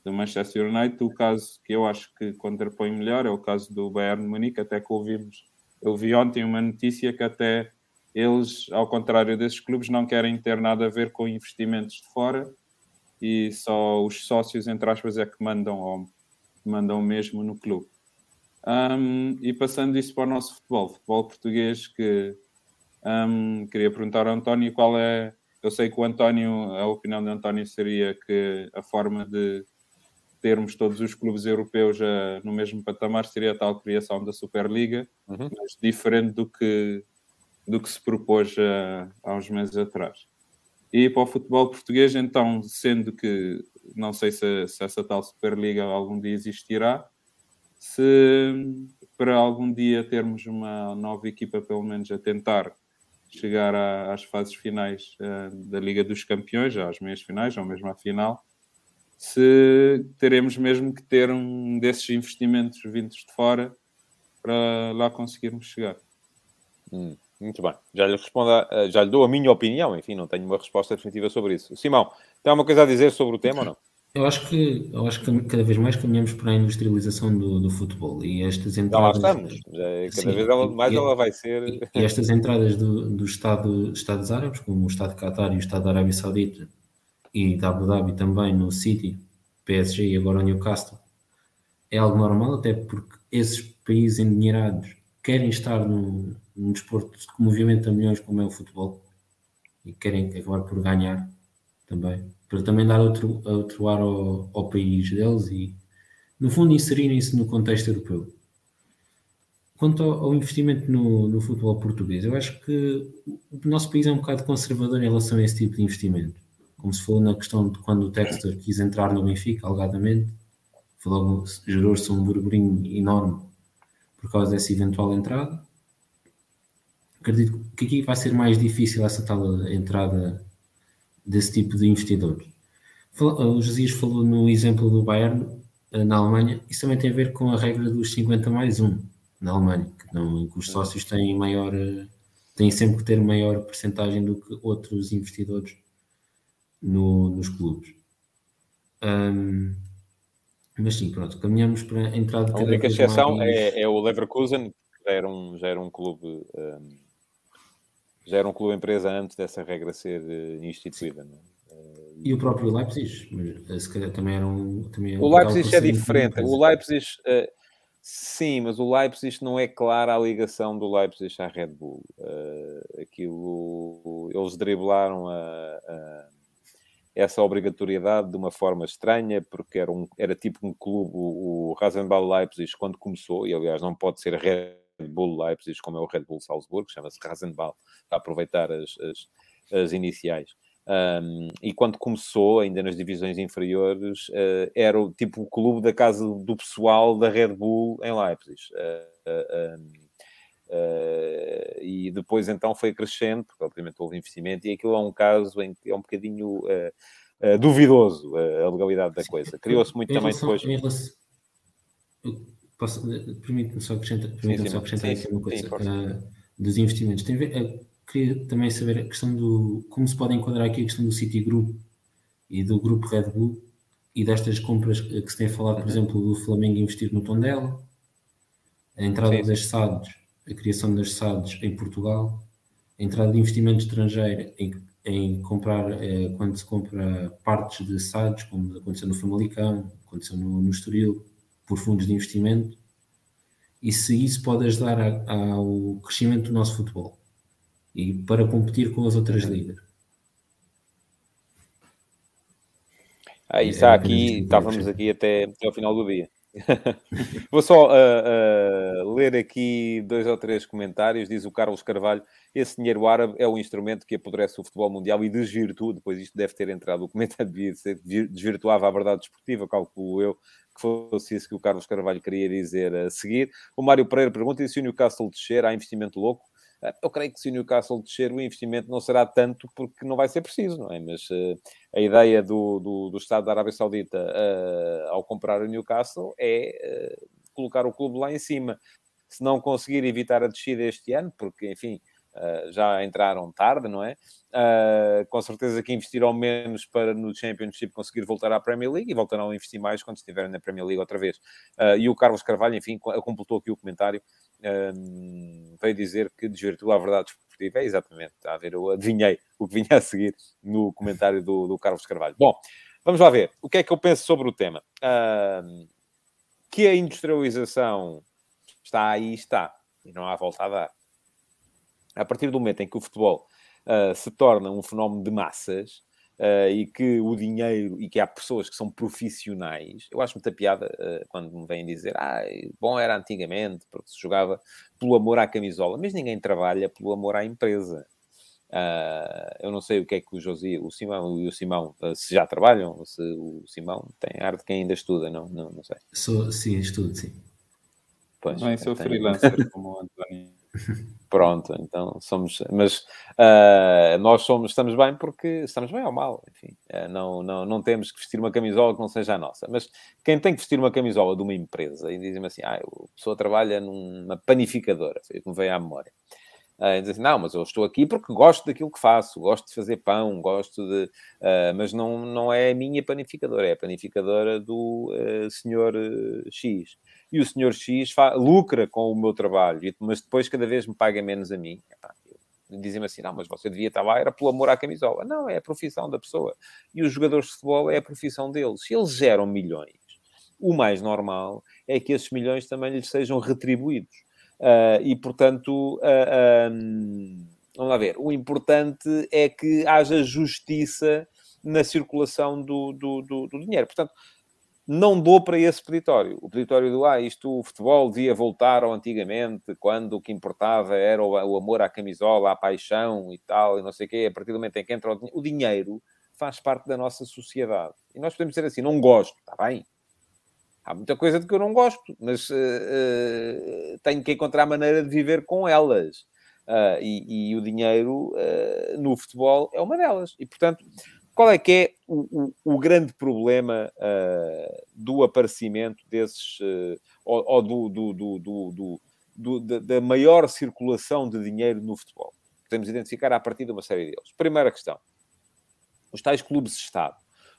do Manchester United, o caso que eu acho que contrapõe melhor é o caso do Bayern Munique, até que ouvimos, eu vi ontem uma notícia que até eles, ao contrário desses clubes, não querem ter nada a ver com investimentos de fora, e só os sócios, entre aspas, é que mandam, mandam mesmo no clube. Um, e passando isso para o nosso futebol, futebol português, que um, queria perguntar ao António qual é. Eu sei que o António, a opinião de António seria que a forma de termos todos os clubes europeus uh, no mesmo patamar seria a tal criação da Superliga, uhum. mas diferente do que, do que se propôs uh, há uns meses atrás. E para o futebol português, então, sendo que não sei se, se essa tal Superliga algum dia existirá, se para algum dia termos uma nova equipa, pelo menos, a tentar chegar a, às fases finais uh, da Liga dos Campeões, às meias finais, ou mesmo à final, se teremos mesmo que ter um desses investimentos vindos de fora para lá conseguirmos chegar. Hum. Muito bem. Já lhe, respondo já lhe dou a minha opinião, enfim, não tenho uma resposta definitiva sobre isso. Simão, tem alguma coisa a dizer sobre o tema ou não? Eu acho que, eu acho que cada vez mais caminhamos para a industrialização do, do futebol e estas entradas. Já lá estamos, já, é, cada sim, vez ela, mais e, ela vai ser. E, e estas entradas do, do Estado, Estados Árabes, como o Estado de Qatar e o Estado da Arábia Saudita e da Abu Dhabi também no City, PSG e agora o Newcastle, é algo normal, até porque esses países endinheirados querem estar num, num desporto que movimenta milhões como é o futebol e querem acabar por ganhar também, para também dar outro, outro ar ao, ao país deles e, no fundo, inserirem-se no contexto europeu. quanto ao, ao investimento no, no, futebol português, eu acho que o nosso país é um bocado conservador em relação a esse tipo de investimento. Como se falou na questão de quando o Texter quis entrar no Benfica, alegadamente, gerou-se um burburinho enorme por causa dessa eventual entrada. Acredito que aqui vai ser mais difícil essa tal entrada desse tipo de investidores. O Josias falou no exemplo do Bayern eh, na Alemanha, isso também tem a ver com a regra dos 50 mais 1 na Alemanha, que, não, que os sócios têm maior, eh, têm sempre que ter maior percentagem do que outros investidores no, nos clubes. Um, mas sim, pronto, caminhamos para a entrada de A única exceção mais... é, é, o Leverkusen, que já era um, já era um clube. Um, já era um clube empresa antes dessa regra ser uh, instituída. Uh, e o próprio Leipzig, mas eh, se calhar também era um. Também o Leipzig é diferente. O Leipzig, uh, sim, mas o Leipzig não é clara a ligação do Leipzig à Red Bull. aquilo, eles driblaram a, a essa obrigatoriedade de uma forma estranha, porque era, um, era tipo um clube, o, o Rasenball Leipzig, quando começou, e aliás não pode ser Red Bull Leipzig, como é o Red Bull Salzburgo, chama-se Rasenball, para aproveitar as, as, as iniciais. Um, e quando começou, ainda nas divisões inferiores, uh, era o tipo o clube da casa do pessoal da Red Bull em Leipzig. Uh, uh, e depois então foi crescendo, porque obviamente houve investimento, e aquilo é um caso em que é um bocadinho duvidoso a legalidade da coisa. Criou-se muito também depois. Permite-me só acrescentar, permite só acrescentar sim, aqui uma coisa sim, dos investimentos. Tem ver, queria também saber a questão do como se pode enquadrar aqui a questão do Citigroup e do grupo Red Bull e destas compras que se tem falado, por uhum. exemplo, do Flamengo investir no Tondela, a entrada sim. das SADs a criação das SADs em Portugal, a entrada de investimento estrangeiro em, em comprar, eh, quando se compra partes de SADs, como aconteceu no Famalicão, aconteceu no, no Estoril, por fundos de investimento, e se isso pode ajudar a, ao crescimento do nosso futebol e para competir com as outras ligas. Ah, isso é, aqui, estávamos aqui até, até ao final do dia. Vou só uh, uh, ler aqui dois ou três comentários. Diz o Carlos Carvalho: esse dinheiro árabe é o instrumento que apodrece o futebol mundial e desvirtua. Depois, isto deve ter entrado. O comentário devia ser desvirtuava a verdade desportiva, calculo eu que fosse isso que o Carlos Carvalho queria dizer a seguir. O Mário Pereira pergunta: e se o Newcastle descer, há investimento louco? Eu creio que se o Newcastle descer, o investimento não será tanto porque não vai ser preciso, não é? Mas uh, a ideia do, do, do, Estado da Arábia Saudita uh, ao comprar o Newcastle é uh, colocar o clube lá em cima. Se não conseguir evitar a descida este ano, porque, enfim, já entraram tarde, não é? com certeza que investirão menos para no Championship conseguir voltar à Premier League e voltarão a investir mais quando estiverem na Premier League outra vez. e o Carlos Carvalho, enfim, completou aqui o comentário um, veio dizer que desvirtua a verdade desportiva. É exatamente, está a ver, eu adivinhei o que vinha a seguir no comentário do, do Carlos Carvalho. Bom, vamos lá ver. O que é que eu penso sobre o tema? Um, que a industrialização está aí, está. E não há volta a dar. A partir do momento em que o futebol uh, se torna um fenómeno de massas, uh, e que o dinheiro e que há pessoas que são profissionais, eu acho muita piada uh, quando me vêm dizer ah, bom era antigamente, porque se jogava pelo amor à camisola, mas ninguém trabalha pelo amor à empresa. Uh, eu não sei o que é que o Josi, o Simão e o Simão, se já trabalham, se o Simão tem arte quem ainda estuda, não, não, não sei. Sou, sim, estudo, sim. Pois, não, sou tenho... freelancer como o António. Pronto, então somos, mas uh, nós somos, estamos bem porque estamos bem ou mal, enfim, uh, não, não, não temos que vestir uma camisola que não seja a nossa. Mas quem tem que vestir uma camisola de uma empresa e dizem-me assim, ah, a pessoa trabalha numa panificadora, foi o que me veio à memória. Uh, dizem assim, não, mas eu estou aqui porque gosto daquilo que faço, gosto de fazer pão, gosto de. Uh, mas não, não é a minha panificadora, é a panificadora do senhor X e o senhor X lucra com o meu trabalho, mas depois cada vez me paga menos a mim. Dizem-me assim, não, mas você devia estar lá, era pelo amor à camisola. Não, é a profissão da pessoa. E os jogadores de futebol é a profissão deles. Se eles geram milhões, o mais normal é que esses milhões também lhes sejam retribuídos. Uh, e, portanto, uh, ah, um, vamos lá ver, o importante é que haja justiça na circulação do, do, do, do dinheiro. Portanto, não dou para esse peditório. O peditório do, ah, isto, o futebol devia voltar ao antigamente, quando o que importava era o, amor à camisola, à paixão e tal, e não sei o quê. A partir do momento em que entra o dinheiro, o dinheiro faz parte da nossa sociedade. E nós podemos dizer assim, não gosto, está bem. Há muita coisa de que eu não gosto, mas uh, uh, tenho que encontrar maneira de viver com elas. Uh, e, e, o dinheiro no futebol é uma delas. E, portanto, qual é que é o, o, o grande problema uh, do aparecimento desses, uh, ou, ou do, do, do, do, da maior circulação de dinheiro no futebol? Podemos identificar a partir de uma série deles. Primeira questão: os tais clubes-Estado.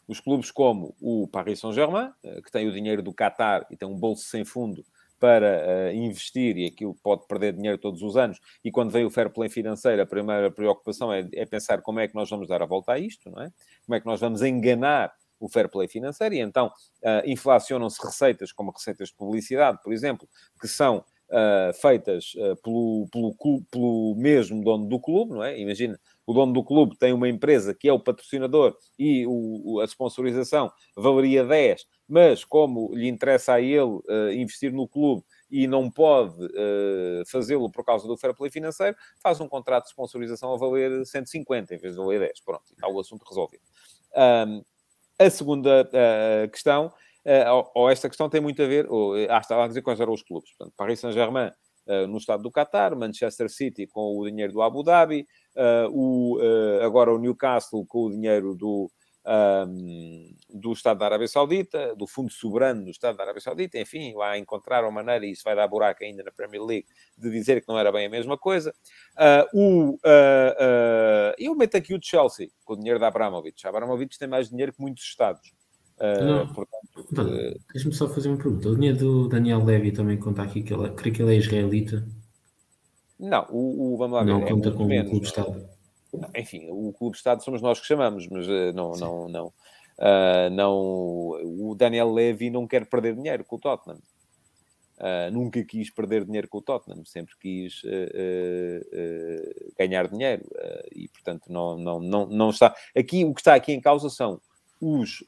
Os clubes como o Paris Saint-Germain, uh, que tem o dinheiro do Qatar e tem um bolso sem fundo para uh, investir e aquilo pode perder dinheiro todos os anos. E quando vem o fair play financeiro, a primeira preocupação é, é, pensar como é que nós vamos dar a volta a isto, não é? Como é que nós vamos enganar o fair play financeiro e então uh, inflacionam-se receitas como receitas de publicidade, por exemplo, que são uh, feitas pelo, pelo, pelo mesmo dono do clube, não é? Imagina, o dono do clube tem uma empresa que é o patrocinador e o, a sponsorização valeria 10, mas como lhe interessa a ele uh, investir no clube e não pode uh, fazê-lo por causa do fair play financeiro, faz um contrato de sponsorização a valer 150 em vez de valer 10. Pronto, está o assunto resolvido. Um, a segunda uh, questão, ou, ou, esta questão tem muito a ver, ou, ah, estava a dizer quais eram os clubes. Portanto, Paris Saint-Germain no estado do Qatar, Manchester City com o dinheiro do Abu Dhabi, uh, o, uh, agora o Newcastle com o dinheiro do, um, do Estado da Arábia Saudita, do Fundo Soberano do Estado da Arábia Saudita, enfim, lá encontraram maneira, e isso vai dar buraco ainda na Premier League, de dizer que não era bem a mesma coisa. Uh, o, eu meto aqui o Chelsea, com o dinheiro da Abramovich. A Abramovich tem mais dinheiro que muitos Estados. Uh, portanto, uh, Deixa-me só fazer uma pergunta. O dinheiro do Daniel Levy também conta aqui que ele, é, creio que ele é israelita. Não, o, o vamos lá ver. Não é conta com menos, o Clube Estado. Enfim, o Clube Estado somos nós que chamamos, mas uh, não, não, não, uh, não. O Daniel Levy não quer perder dinheiro com o Tottenham. Uh, nunca quis perder dinheiro com o Tottenham, sempre quis ganhar dinheiro e, portanto, não, não, não, não está. Aqui, o que está aqui em causa são os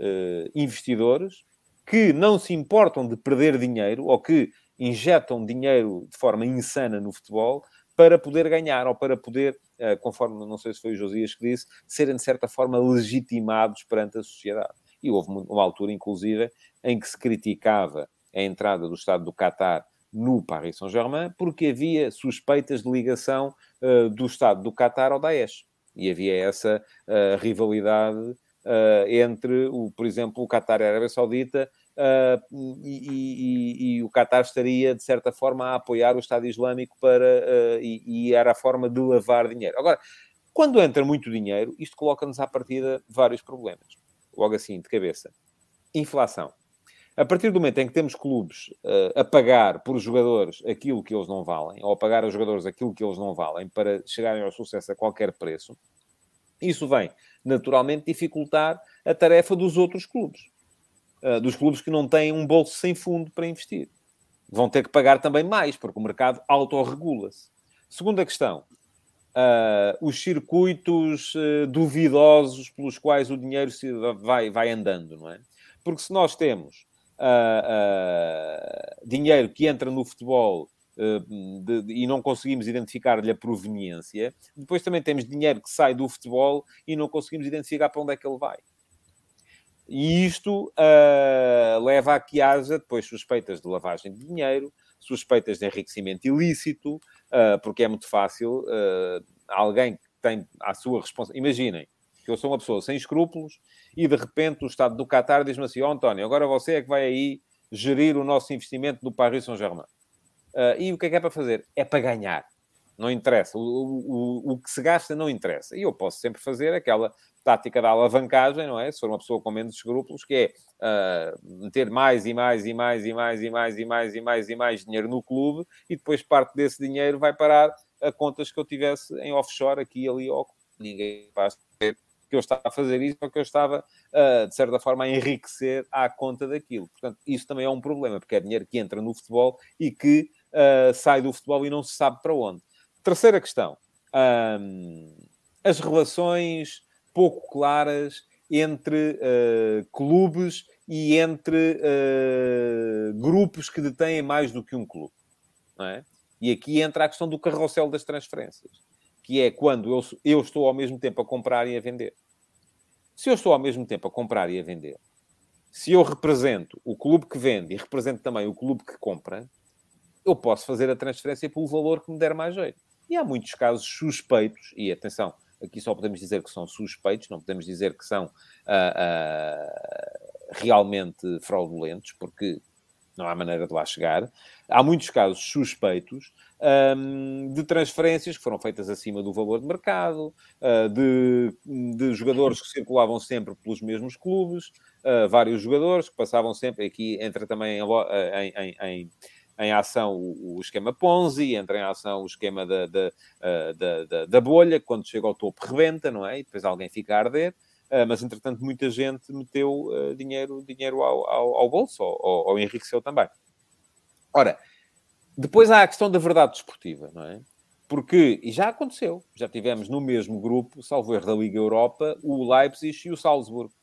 investidores que não se importam de perder dinheiro ou que injetam dinheiro de forma insana no futebol para poder ganhar ou para poder, eh, conforme não sei se foi o Josias que disse, serem de certa forma legitimados perante a sociedade. E houve uma altura, inclusive, em que se criticava a entrada do Estado do Qatar no Paris Saint-Germain porque havia suspeitas de ligação uh, do Estado do Qatar ao Daesh. E havia essa uh, rivalidade uh, entre, o, por exemplo, o Qatar e a Arábia Saudita Uh, e, e, e, o Qatar estaria, de certa forma, a apoiar o Estado Islâmico para, uh, e, e, era a forma de lavar dinheiro. Agora, quando entra muito dinheiro, isto coloca-nos à partida vários problemas. Logo assim, de cabeça. Inflação. A partir do momento em que temos clubes uh, a pagar por jogadores aquilo que eles não valem, ou a pagar aos jogadores aquilo que eles não valem, para chegarem ao sucesso a qualquer preço, isso vem, naturalmente, dificultar a tarefa dos outros clubes uh, dos clubes que não têm um bolso sem fundo para investir. Vão ter que pagar também mais, porque o mercado autorregula-se. Segunda questão. Uh, os circuitos uh, duvidosos pelos quais o dinheiro se vai, vai andando, não é? Porque se nós temos dinheiro que entra no futebol de, de, e não conseguimos identificar-lhe a proveniência, depois também temos dinheiro que sai do futebol e não conseguimos identificar para onde é que ele vai. E isto uh, leva a que haja depois suspeitas de lavagem de dinheiro, suspeitas de enriquecimento ilícito, uh, porque é muito fácil uh, alguém que tem a sua responsabilidade. Imaginem que eu sou uma pessoa sem escrúpulos e de repente o Estado do Qatar diz-me assim: oh, António, agora você é que vai aí gerir o nosso investimento do Paris Saint-Germain. e o que é que é para fazer? É para ganhar. Não interessa. O, o, o que se gasta não interessa. E eu posso sempre fazer aquela tática da alavancagem, não é? Se for uma pessoa com menos escrúpulos, que é uh, meter mais e mais e mais e mais e mais e mais e mais e mais dinheiro no clube e depois parte desse dinheiro vai parar a contas que eu tivesse em offshore, aqui, ali, ou ninguém saber que eu estava a fazer isso ou que eu estava, uh, de certa forma, a enriquecer à conta daquilo. Portanto, isso também é um problema, porque é dinheiro que entra no futebol e que uh, sai do futebol e não se sabe para onde. Terceira questão. Um, as relações pouco claras entre uh, clubes e entre uh, grupos que detêm mais do que um clube. É? E aqui entra a questão do carrossel das transferências, que é quando eu, eu estou ao mesmo tempo a comprar e a vender. Se eu estou ao mesmo tempo a comprar e a vender, se eu represento o clube que vende e represento também o clube que compra, eu posso fazer a transferência pelo valor que me der mais jeito. E há muitos casos suspeitos, e atenção, aqui só podemos dizer que são suspeitos, não podemos dizer que são uh, uh, realmente fraudulentos, porque não há maneira de lá chegar. Há muitos casos suspeitos um, de transferências que foram feitas acima do valor de mercado, uh, de, de, jogadores que circulavam sempre pelos mesmos clubes, uh, vários jogadores que passavam sempre, aqui entra também em, em, em, em ação o, o, esquema Ponzi, entra em ação o esquema da, da, uh, da, da, bolha, quando chega ao topo rebenta, não é? E depois alguém fica a arder. Uh, mas entretanto muita gente meteu uh, dinheiro, dinheiro ao, ao, ao bolso, ou, ou enriqueceu também. Ora, depois há a questão da verdade desportiva, não é? Porque, e já aconteceu, já tivemos no mesmo grupo, salvo erro da Liga Europa, o Leipzig e o Salzburgo.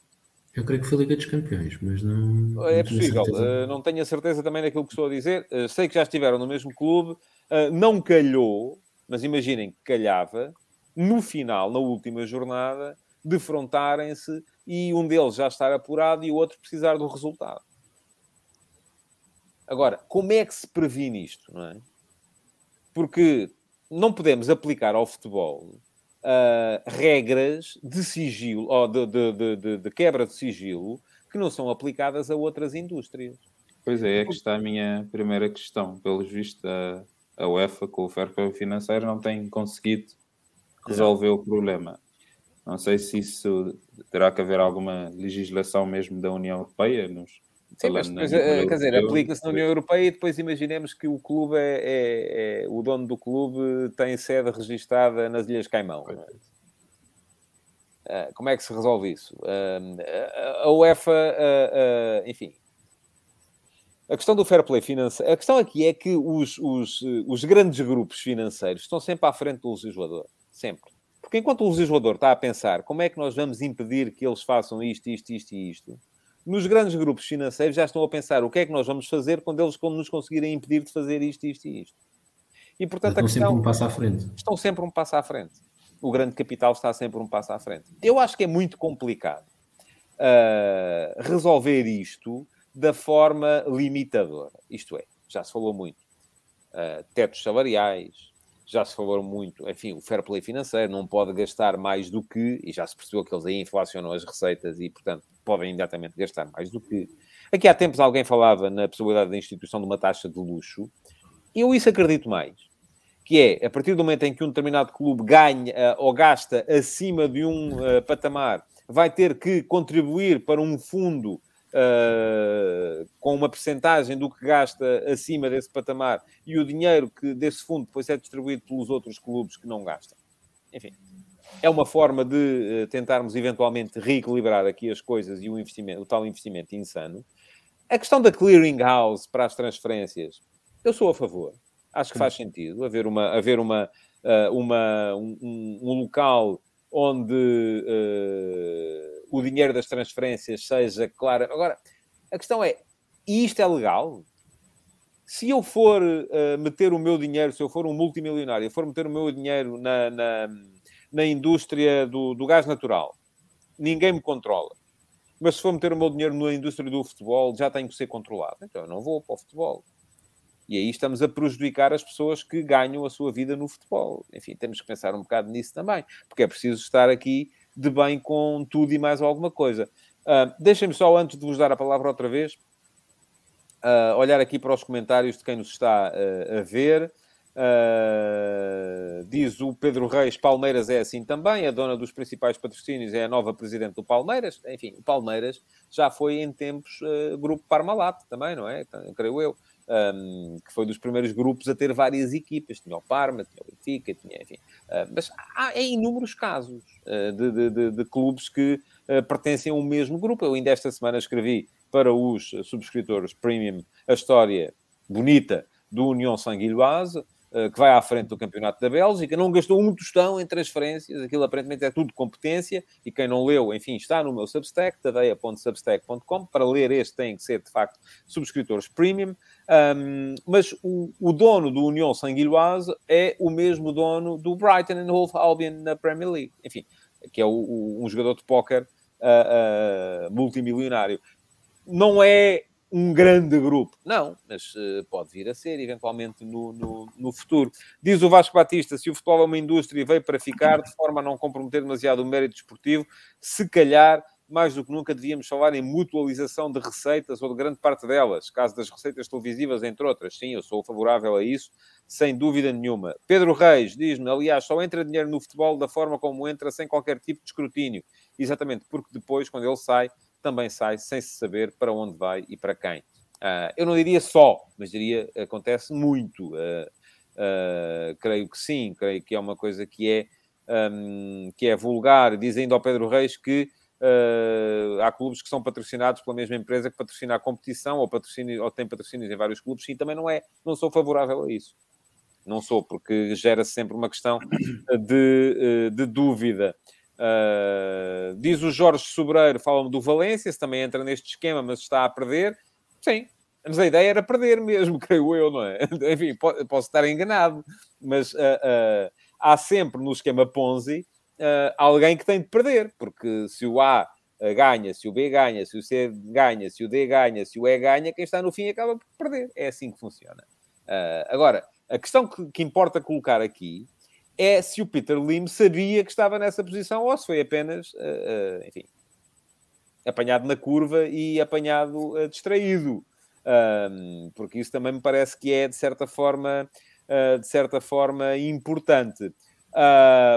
Eu creio que foi Liga dos Campeões, mas não. É possível, uh, não tenho a certeza também daquilo que estou a dizer. Uh, sei que já estiveram no mesmo clube, uh, não calhou, mas imaginem que calhava, no final, na última jornada, defrontarem-se e um deles já estar apurado e o outro precisar do resultado. Agora, como é que se previne isto, não é? Porque não podemos aplicar ao futebol uh, regras de sigilo, ou de, de, de, de, quebra de sigilo, que não são aplicadas a outras indústrias. Pois é, é que está a minha primeira questão. Pelos vistos, a, a UEFA, com o fair play financeiro, não tem conseguido resolver o problema. Não sei se isso terá que haver alguma legislação mesmo da União Europeia. Nos, Sim, mas depois, eh, quer dizer, aplica-se na União Europeia e depois imaginemos que o clube é, é, é, o dono do clube tem sede registada nas Ilhas Caimão. É? Uh, como é que se resolve isso? Uh, a UEFA, uh, enfim, a questão do fair play financeiro, a questão aqui é que os, os, os grandes grupos financeiros estão sempre à frente do legislador, sempre. Porque enquanto o legislador está a pensar como é que nós vamos impedir que eles façam isto, isto, isto e isto, nos grandes grupos financeiros já estão a pensar o que é que nós vamos fazer quando eles nos conseguirem impedir de fazer isto, isto e isto. E, portanto, estão questão, sempre um passo à frente. Estão sempre um passo à frente. O grande capital está sempre um passo à frente. Eu acho que é muito complicado uh, resolver isto da forma limitadora. Isto é, já se falou muito. Uh, tetos salariais, já se falou muito, enfim, o fair play financeiro não pode gastar mais do que, e já se percebeu que eles aí inflacionam as receitas e, portanto, podem imediatamente gastar mais do que. Aqui há tempos alguém falava na possibilidade da instituição de uma taxa de luxo. Eu isso acredito mais. Que é, a partir do momento em que um determinado clube ganha uh, ou gasta acima de um uh, patamar, vai ter que contribuir para um fundo uh, com uma percentagem do que gasta acima desse patamar e o dinheiro que desse fundo depois é distribuído pelos outros clubes que não gastam. Enfim, é uma forma de uh, tentarmos eventualmente reequilibrar aqui as coisas e o investimento, o tal investimento insano. A questão da clearing house para as transferências, eu sou a favor. Acho que faz sentido haver uma, haver uma, uh, uma um, um, local onde o dinheiro das transferências seja claro. Agora, a questão é: isto é legal? Se eu for uh, meter o meu dinheiro, se eu for um multimilionário, eu for meter o meu dinheiro na, na, na indústria do, do gás natural, ninguém me controla. Mas se for meter o meu dinheiro na indústria do futebol, já tenho que ser controlado. Então eu não vou para o futebol. E aí estamos a prejudicar as pessoas que ganham a sua vida no futebol. Enfim, temos que pensar um bocado nisso também, porque é preciso estar aqui de bem com tudo e mais alguma coisa. Uh, Deixem-me só, antes de vos dar a palavra outra vez, uh, olhar aqui para os comentários de quem nos está uh, a ver. diz o Pedro Reis, Palmeiras é assim também, a dona dos principais patrocínios é a nova presidente do Palmeiras. Enfim, o Palmeiras já foi em tempos grupo Parmalat também, não é? Então, creio eu um, que foi dos primeiros grupos a ter várias equipas. Tinha o Parma, tinha o Benfica, tinha, enfim. Uh, mas há é inúmeros casos uh, de, de, de, de, clubes que uh, pertencem ao mesmo grupo. Eu ainda esta semana escrevi para os subscritores premium a história bonita do União Sanguilhoise, que vai à frente do Campeonato da Bélgica, não gastou um tostão em transferências, aquilo aparentemente é tudo competência, e quem não leu, enfim, está no meu Substack, tadeia.substack.com, para ler este tem que ser, de facto, subscritores premium, um, mas o, o, dono do União Saint-Gilloise é o mesmo dono do Brighton and Hove Albion na Premier League, enfim, que é o, o, um jogador de póquer uh, uh, multimilionário. Não é um grande grupo. Não, mas uh, pode vir a ser, eventualmente, no, no, no, futuro. Diz o Vasco Batista, se o futebol é uma indústria e veio para ficar, de forma a não comprometer demasiado o mérito desportivo, se calhar, mais do que nunca, devíamos falar em mutualização de receitas ou de grande parte delas, caso das receitas televisivas, entre outras. Sim, eu sou favorável a isso, sem dúvida nenhuma. Pedro Reis diz-me, aliás, só entra dinheiro no futebol da forma como entra, sem qualquer tipo de escrutínio. Exatamente, porque depois, quando ele sai, também sai sem se saber para onde vai e para quem. Uh, eu não diria só, mas diria acontece muito. Uh, uh, creio que sim, creio que é uma coisa que é, um, que é vulgar. Dizendo ao Pedro Reis que há clubes que são patrocinados pela mesma empresa que patrocina a competição ou, patrocínio, ou tem patrocínios em vários clubes. Sim, também não é, não sou favorável a isso. Não sou, porque gera -se sempre uma questão de, de dúvida. Uh, diz o Jorge Sobreiro, fala-me do Valência, se também entra neste esquema, mas está a perder. Sim, mas a ideia era perder mesmo, creio eu, não é? Enfim, posso estar enganado, mas uh, uh, há sempre no esquema Ponzi alguém que tem de perder, porque se o A ganha, se o B ganha, se o C ganha, se o D ganha, se o E ganha, quem está no fim acaba por perder. É assim que funciona. agora, a questão que, que importa colocar aqui é se o Peter Lim sabia que estava nessa posição ou se foi apenas, uh, uh, enfim, apanhado na curva e apanhado uh, distraído. porque isso também me parece que é, de certa forma, de certa forma, importante.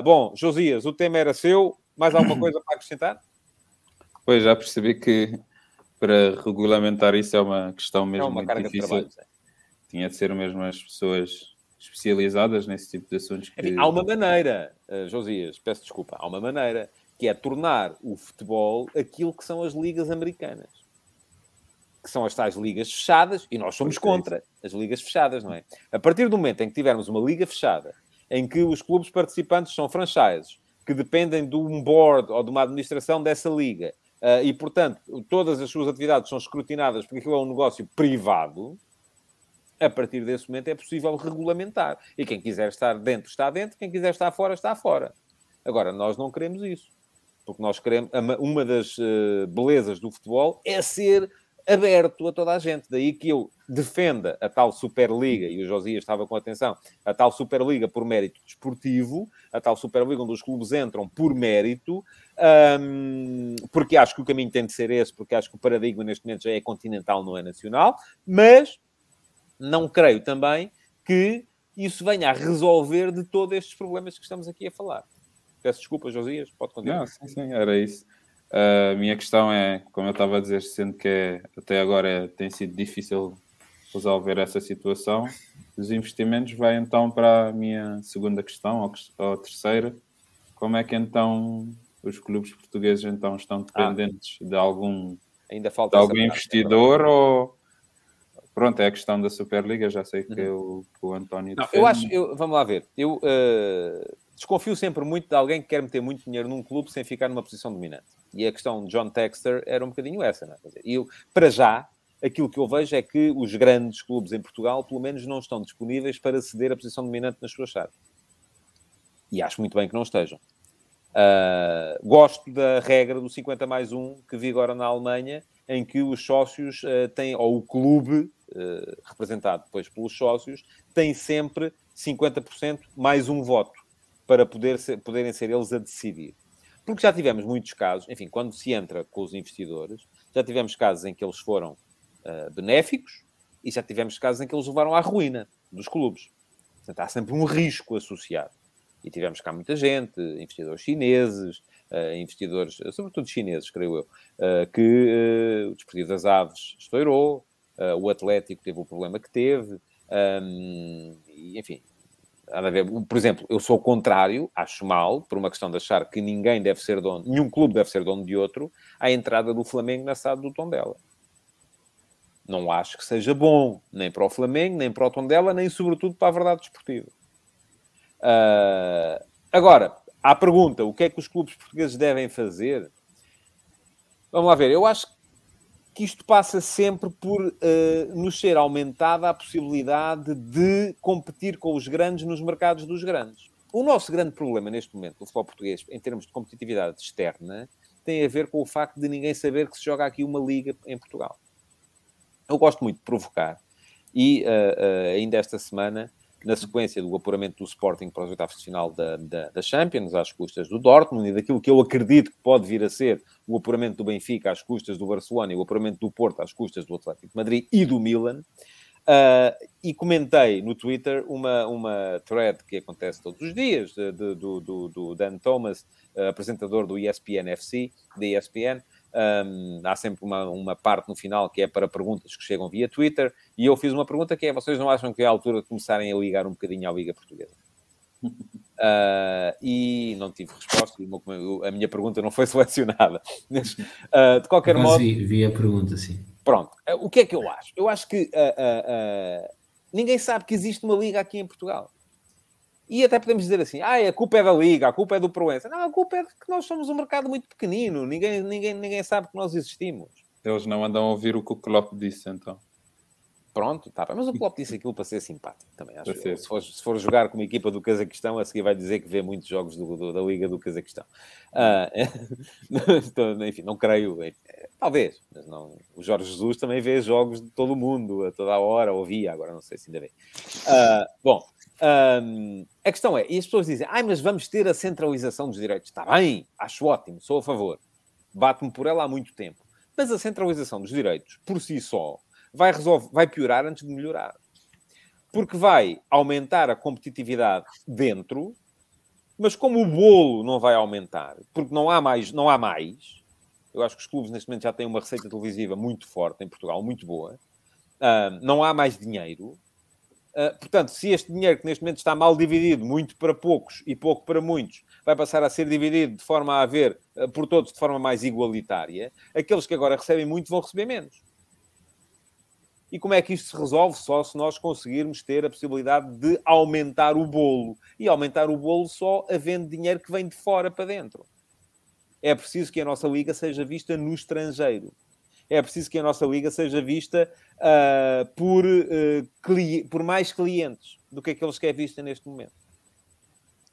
bom, Josias, o tema era seu. Mais alguma coisa para acrescentar? Pois, já percebi que para regulamentar isso é uma questão mesmo é uma muito difícil. De trabalho, Tinha de ser mesmo as pessoas especializadas nesse tipo de assuntos. Que... há uma maneira, uh, Josias, peço desculpa, há uma maneira, que é tornar o futebol aquilo que são as ligas americanas. Que são as tais ligas fechadas, e nós somos contra as ligas fechadas, não é? A partir do momento em que tivermos uma liga fechada, em que os clubes participantes são franchises, que dependem de um board ou de uma administração dessa liga, uh, e, portanto, todas as suas atividades são escrutinadas porque aquilo é um negócio privado, a partir desse momento é possível regulamentar. E quem quiser estar dentro, está dentro, quem quiser estar fora, está fora. Agora, nós não queremos isso. Porque nós queremos. Uma das uh, belezas do futebol é ser aberto a toda a gente. Daí que eu defenda a tal Superliga, e o Josias estava com atenção, a tal Superliga por mérito desportivo, a tal Superliga onde os clubes entram por mérito, um, porque acho que o caminho tem de ser esse, porque acho que o paradigma neste momento já é continental, não é nacional, mas não creio também que isso venha a resolver de todos estes problemas que estamos aqui a falar. Peço desculpa, Josias, pode continuar. Não, sim, sim, era isso. A minha questão é, como eu estava a dizer, sendo que é, até agora é, tem sido difícil resolver essa situação, os investimentos vai então para a minha segunda questão, ou, ou a terceira. Como é que então os clubes portugueses então estão dependentes ah, de algum, ainda falta de algum investidor ou Pronto, é a questão da Superliga, já sei que, uhum. o, que o António. Não, eu acho, eu, vamos lá ver, eu uh, desconfio sempre muito de alguém que quer meter muito dinheiro num clube sem ficar numa posição dominante. E a questão de John Texter era um bocadinho essa, não é? E eu, para já, aquilo que eu vejo é que os grandes clubes em Portugal, pelo menos, não estão disponíveis para ceder a posição dominante nas suas chaves. E acho muito bem que não estejam. Uh, gosto da regra do 50 mais 1 que vigora na Alemanha, em que os sócios uh, têm, ou o clube representado depois pelos sócios, tem sempre 50% mais um voto para poder ser, poderem ser eles a decidir. Porque já tivemos muitos casos, enfim, quando se entra com os investidores, já tivemos casos em que eles foram uh, benéficos e já tivemos casos em que eles levaram à ruína dos clubes. Portanto, há sempre um risco associado. E tivemos cá muita gente, investidores chineses, uh, investidores, sobretudo chineses, creio eu, uh, que o Desportivo das Aves estourou, Uh, o Atlético teve o problema que teve. Um, enfim. Por exemplo, eu sou contrário, acho mal, por uma questão de achar que ninguém deve ser dono, nenhum clube deve ser dono de outro, à entrada do Flamengo na SAD do Tondela. Não acho que seja bom, nem para o Flamengo, nem para o Tondela, nem sobretudo para a verdade desportiva. Uh, agora, à pergunta, o que é que os clubes portugueses devem fazer? Vamos lá ver, eu acho que isto passa sempre por uh, nos ser aumentada a possibilidade de competir com os grandes nos mercados dos grandes. O nosso grande problema neste momento do futebol português, em termos de competitividade externa, tem a ver com o facto de ninguém saber que se joga aqui uma liga em Portugal. Eu gosto muito de provocar e uh, uh, ainda esta semana na sequência do apuramento do Sporting para os oitavos de final da, da, da, Champions, às custas do Dortmund, e daquilo que eu acredito que pode vir a ser o apuramento do Benfica às custas do Barcelona e o apuramento do Porto às custas do Atlético de Madrid e do Milan. Uh, e comentei no Twitter uma, uma thread que acontece todos os dias, do, do, do, Dan Thomas, uh, apresentador do ESPN FC, da ESPN, um, há sempre uma, uma parte no final que é para perguntas que chegam via Twitter. E eu fiz uma pergunta que é: vocês não acham que é a altura de começarem a ligar um bocadinho à Liga Portuguesa? Uh, e não tive resposta. A minha pergunta não foi selecionada. Mas, uh, de qualquer Mas modo. Vi, vi, a pergunta, sim. Pronto. Uh, o que é que eu acho? Eu acho que ninguém sabe que existe uma liga aqui em Portugal. E até podemos dizer assim, ah, a culpa é da Liga, a culpa é do Proença. Não, a culpa é que nós somos um mercado muito pequenino. Ninguém, ninguém, ninguém sabe que nós existimos. Eles não andam a ouvir o que o Klopp disse, então. Pronto, tá. Mas o Klopp disse aquilo para ser simpático também. Acho se, for, se for jogar com uma equipa do Cazaquistão, a seguir vai dizer que vê muitos jogos do, do, da Liga do Cazaquistão. Uh, enfim, não creio. Talvez, mas não. O Jorge Jesus também vê jogos de todo o mundo, a toda a hora, ouvia, agora não sei se ainda vê. Uh, bom, um, a questão é, e as pessoas dizem, ai, mas vamos ter a centralização dos direitos. Está bem, acho ótimo, sou a favor. Bato-me por ela há muito tempo. Mas a centralização dos direitos, por si só, vai, resolver, vai piorar antes de melhorar. Porque vai aumentar a competitividade dentro, mas como o bolo não vai aumentar, porque não há mais, não há mais, eu acho que os clubes neste momento já têm uma receita televisiva muito forte em Portugal, muito boa, uh, não há mais dinheiro, Uh, portanto, se este dinheiro que neste momento está mal dividido, muito para poucos e pouco para muitos, vai passar a ser dividido de forma a haver uh, por todos de forma mais igualitária, aqueles que agora recebem muito vão receber menos. E como é que isto se resolve? Só se nós conseguirmos ter a possibilidade de aumentar o bolo. E aumentar o bolo só havendo dinheiro que vem de fora para dentro. É preciso que a nossa liga seja vista no estrangeiro. É preciso que a nossa liga seja vista uh, por, uh, por mais clientes do que aqueles que é vista neste momento.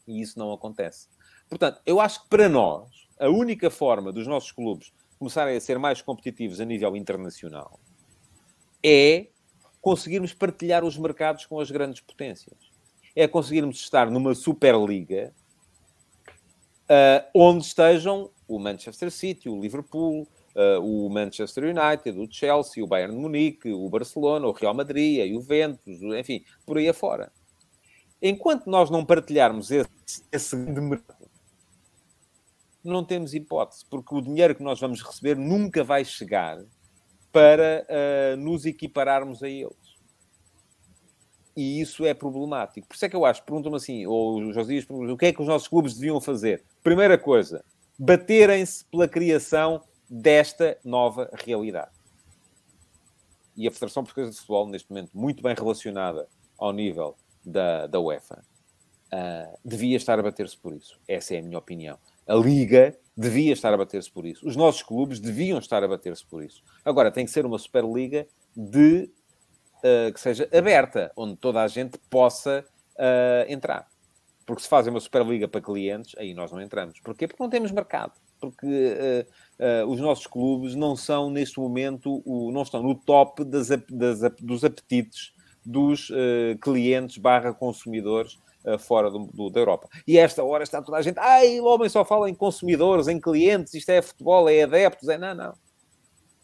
E isso não acontece. Portanto, eu acho que para nós, a única forma dos nossos clubes começarem a ser mais competitivos a nível internacional é conseguirmos partilhar os mercados com as grandes potências. É conseguirmos estar numa Superliga uh, onde estejam o Manchester City, o Liverpool, uh, o Manchester United, o Chelsea, o Bayern de Munique, o Barcelona, o Real Madrid, a Juventus, enfim, por aí afora. Enquanto nós não partilharmos esse, esse mercado, não temos hipótese, porque o dinheiro que nós vamos receber nunca vai chegar para uh, nos equipararmos a eles. E isso é problemático. Por isso é que eu acho, perguntam-me assim, ou os Josias perguntam o que é que os nossos clubes deviam fazer? Primeira coisa, baterem-se pela criação desta nova realidade. E a Federação Portuguesa de Futebol, neste momento, muito bem relacionada ao nível da, da UEFA, uh, devia estar a bater-se por isso. Essa é a minha opinião. A Liga devia estar a bater-se por isso. Os nossos clubes deviam estar a bater-se por isso. Agora, tem que ser uma Superliga de, uh, que seja aberta, onde toda a gente possa uh, entrar. Porque se fazem uma Superliga para clientes, aí nós não entramos. Porquê? Porque não temos mercado. Porque uh, os nossos clubes não são, neste momento, o, não estão no top das, das, dos apetites dos clientes barra consumidores eh, fora do, do, da Europa. E esta hora está toda a gente, ai, o homem só fala em consumidores, em clientes, isto é futebol, é adeptos, é não, não.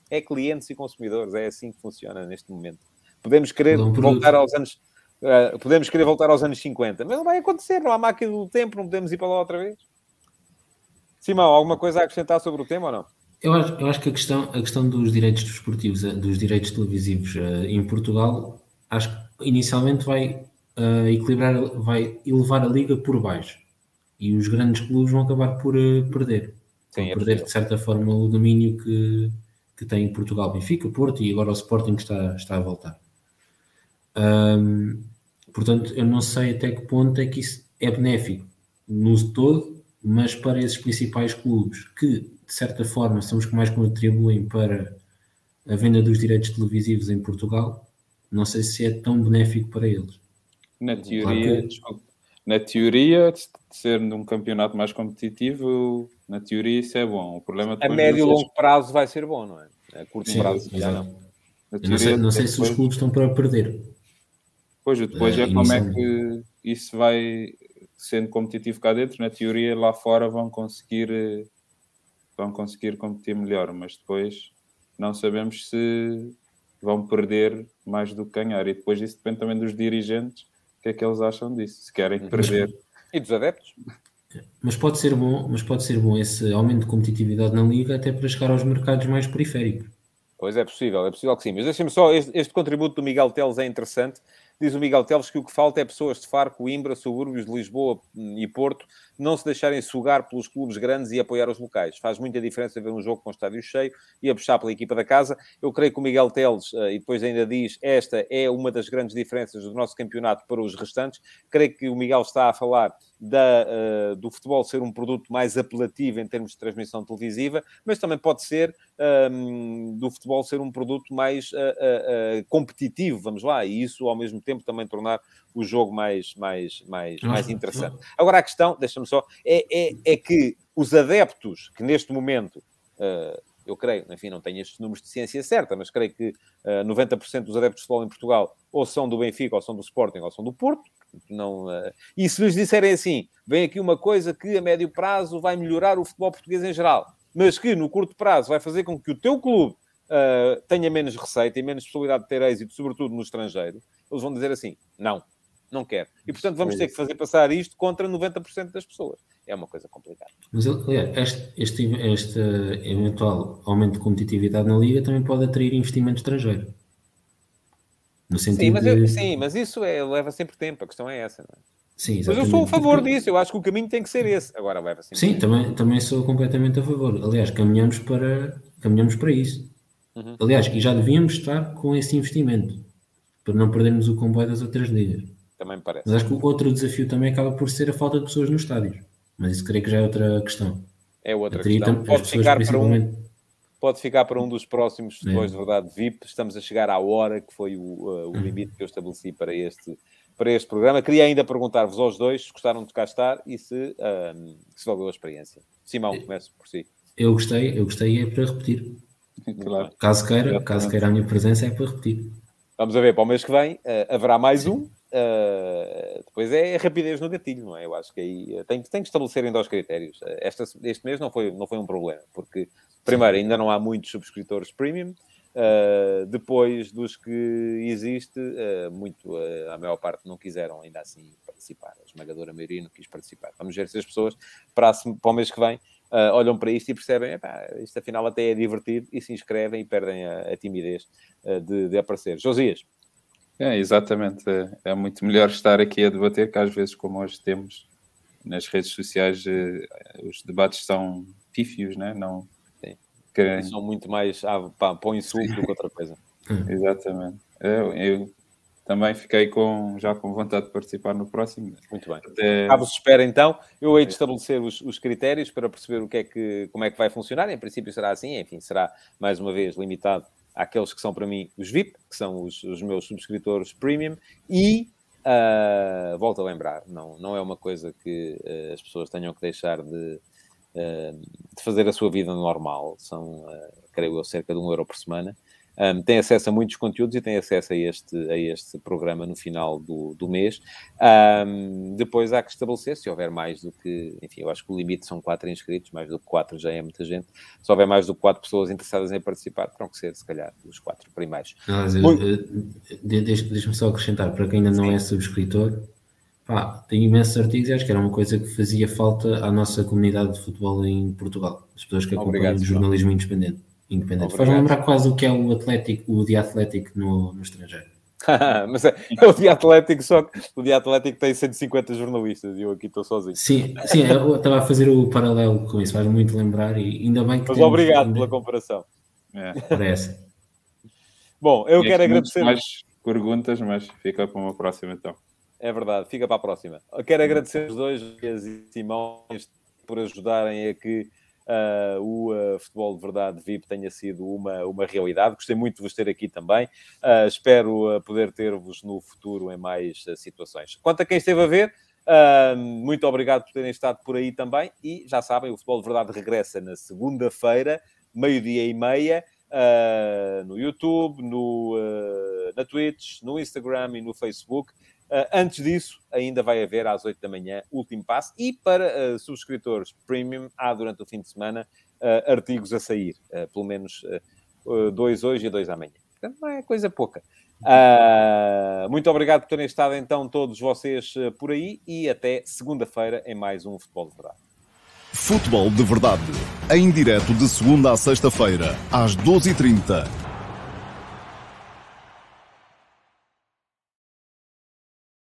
É clientes e consumidores, é assim que funciona neste momento. Podemos querer voltar aos anos. Uh, podemos querer voltar aos anos 50, mas não vai acontecer, não há máquina do tempo, não podemos ir para lá outra vez. Simão, alguma coisa a acrescentar sobre o tema ou não? Eu acho, eu acho que a questão, a questão dos direitos desportivos, eh, dos direitos televisivos uh, em Portugal, acho que inicialmente vai uh, equilibrar, vai elevar a liga por baixo. E os grandes clubes vão acabar por uh, perder. Sim, é perder, de certa forma, o domínio que, que tem em Portugal, Benfica, Porto e agora o Sporting que está, está a voltar. Um, portanto, eu não sei até que ponto é que isso é benéfico no todo, mas para esses principais clubes que, de certa forma, são os que mais contribuem para a venda dos direitos televisivos em Portugal, não sei se é tão benéfico para eles. Na teoria, claro que... na teoria, de ser num campeonato mais competitivo, na teoria isso é bom. O problema a médio e longo prazo vai ser bom, não é? A curto Sim, prazo já não. não sei, não sei se os clubes estão para perder. Pois, depois é, é como é que isso vai sendo competitivo cá dentro. Na teoria, lá fora vão conseguir vão conseguir competir melhor, mas depois não sabemos se vão perder mais do que ganhar. E depois isso depende também dos dirigentes, o que é que eles acham disso, se querem perder. E dos adeptos. Mas pode ser bom, mas pode ser bom esse aumento de competitividade na liga até para chegar aos mercados mais periféricos. Pois é possível, é possível que sim. Mas deixem-me só, este, este, contributo do Miguel Teles é interessante. Diz o Miguel Teles que o que falta é pessoas de Faro, Coimbra, subúrbios de Lisboa e Porto não se deixarem sugar pelos clubes grandes e apoiar os locais. Faz muita diferença ver um jogo com o estádio cheio e a puxar pela equipa da casa. Eu creio que o Miguel Teles, eh, e depois ainda diz, esta é uma das grandes diferenças do nosso campeonato para os restantes. Creio que o Miguel está a falar da, uh, do futebol ser um produto mais apelativo em termos de transmissão televisiva, mas também pode ser um, ehm, do futebol ser um produto mais uh, uh, competitivo, vamos lá, e isso ao mesmo tempo também tornar o jogo mais, mais, mais, mais interessante. Agora a questão, deixa-me só, é, é, é que os adeptos que neste momento eu creio, enfim, não tenho estes números de ciência certa, mas creio que uh, 90% dos adeptos de futebol em Portugal ou são do Benfica, ou são do Sporting, ou são do Porto. Não, uh, e se lhes disserem assim, vem aqui uma coisa que a médio prazo vai melhorar o futebol português em geral, mas que no curto prazo vai fazer com que o teu clube uh, tenha menos receita e menos possibilidade de ter êxito, sobretudo no estrangeiro, eles vão dizer assim, não, não quero. E, portanto, vamos ter que fazer passar isto contra 90% das pessoas. É uma coisa complicada. Mas, aliás, este, este, este eventual aumento de competitividade na Liga também pode atrair investimento estrangeiro. No sentido sim, mas, eu, de... sim, mas isso é, leva sempre tempo. A questão é essa, não é? Sim, mas eu sou a favor disso, eu acho que o caminho tem que ser esse. Agora leva sempre Sim, também, também sou completamente a favor. Aliás, caminhamos para, caminhamos para isso. Uhum. Aliás, e já devíamos estar com esse investimento para não perdermos o comboio das outras ligas. Também parece. Mas acho que o outro desafio também acaba por ser a falta de pessoas nos estádios. Mas isso creio que já é outra questão. É outra questão. Pode ficar, para um, pode ficar para um dos próximos, depois de verdade, VIP. Estamos a chegar à hora que foi o, uh, o limite que eu estabeleci para este, para este programa. Queria ainda perguntar-vos aos dois se gostaram de cá estar e se, uh, se valeu a experiência. Simão, começo por si. Eu gostei, eu gostei e é para repetir. Claro. Caso queira, caso queira a minha presença, é para repetir. Vamos a ver, para o mês que vem uh, haverá mais Sim. um. Uh, depois é rapidez no gatilho, não é? Eu acho que aí tem, tem que estabelecer ainda os critérios. Uh, esta, este mês não foi, não foi um problema, porque, primeiro, ainda não há muitos subscritores premium. Uh, depois dos que existe, muito, a maior parte não quiseram ainda assim participar. A esmagadora maioria não quis participar. Vamos ver se as pessoas, para, para o mês que vem, olham para isto e percebem, isto afinal até é divertido, e se inscrevem e perdem a, a timidez de, de aparecer. Josias. É, exatamente. É, é, muito melhor estar aqui a debater que às vezes, como hoje temos nas redes sociais, eh, os debates são pífios, né? não que... São muito mais ah, pá, para o insulto do que outra coisa. exatamente. Eu, eu, também fiquei com, já com vontade de participar no próximo. Muito bem. Até... Ah, espera então. Eu hei de estabelecer os, os, critérios para perceber o que é que, como é que vai funcionar. Em princípio será assim, enfim, será mais uma vez limitado àqueles que são para mim os VIP, que são os, os meus subscritores premium, e uh, volto a lembrar, não, não é uma coisa que uh, as pessoas tenham que deixar de, uh, de fazer a sua vida normal, são, creio eu, cerca de um euro por semana um, tem acesso a muitos conteúdos e tem acesso a este, a este programa no final do, do mês. Um, depois há que estabelecer, se houver mais do que, enfim, eu acho que o limite são quatro inscritos, mais do que quatro já é muita gente. Se houver mais do que quatro pessoas interessadas em participar, terão que ser, se calhar, os quatro primeiros. Deixa-me só acrescentar, para quem ainda não Sim. é subscritor, Pá, tem imensos artigos e acho que era uma coisa que fazia falta à nossa comunidade de futebol em Portugal, as pessoas que acompanham o jornalismo independente independente. Faz lembrar quase o que é o Atlético, o dia Atlético no, no estrangeiro. Mas é, é, o dia Atlético, só que o dia Atlético tem 150 jornalistas e eu aqui estou sozinho. Sim, sim, eu estava a fazer o paralelo com isso, faz muito lembrar e ainda bem que. Mas obrigado pela comparação. É. Parece. Bom, eu e quero agradecer. mais perguntas, mas fica para uma próxima então. É verdade, fica para a próxima. Eu quero agradecer os dois, e Simão, por ajudarem a que uh, o uh, Futebol de Verdade VIP tenha sido uma, uma realidade. Gostei muito de vos ter aqui também. Uh, espero poder ter-vos no futuro em mais situações. Quanto a quem esteve a ver, muito obrigado por terem estado por aí também. E já sabem, o Futebol de Verdade regressa na segunda-feira, meio-dia e meia. no YouTube, no, na Twitch, no Instagram e no Facebook. Uh, antes disso, ainda vai haver às 8 da manhã último passo e para uh, subscritores premium há durante o fim de semana uh, artigos a sair, pelo menos dois hoje e dois amanhã. Portanto, não é coisa pouca. muito obrigado por terem estado então todos vocês por aí e até segunda-feira em mais um Futebol de Verdade. Futebol de Verdade, em direto de segunda a sexta-feira, às 12h30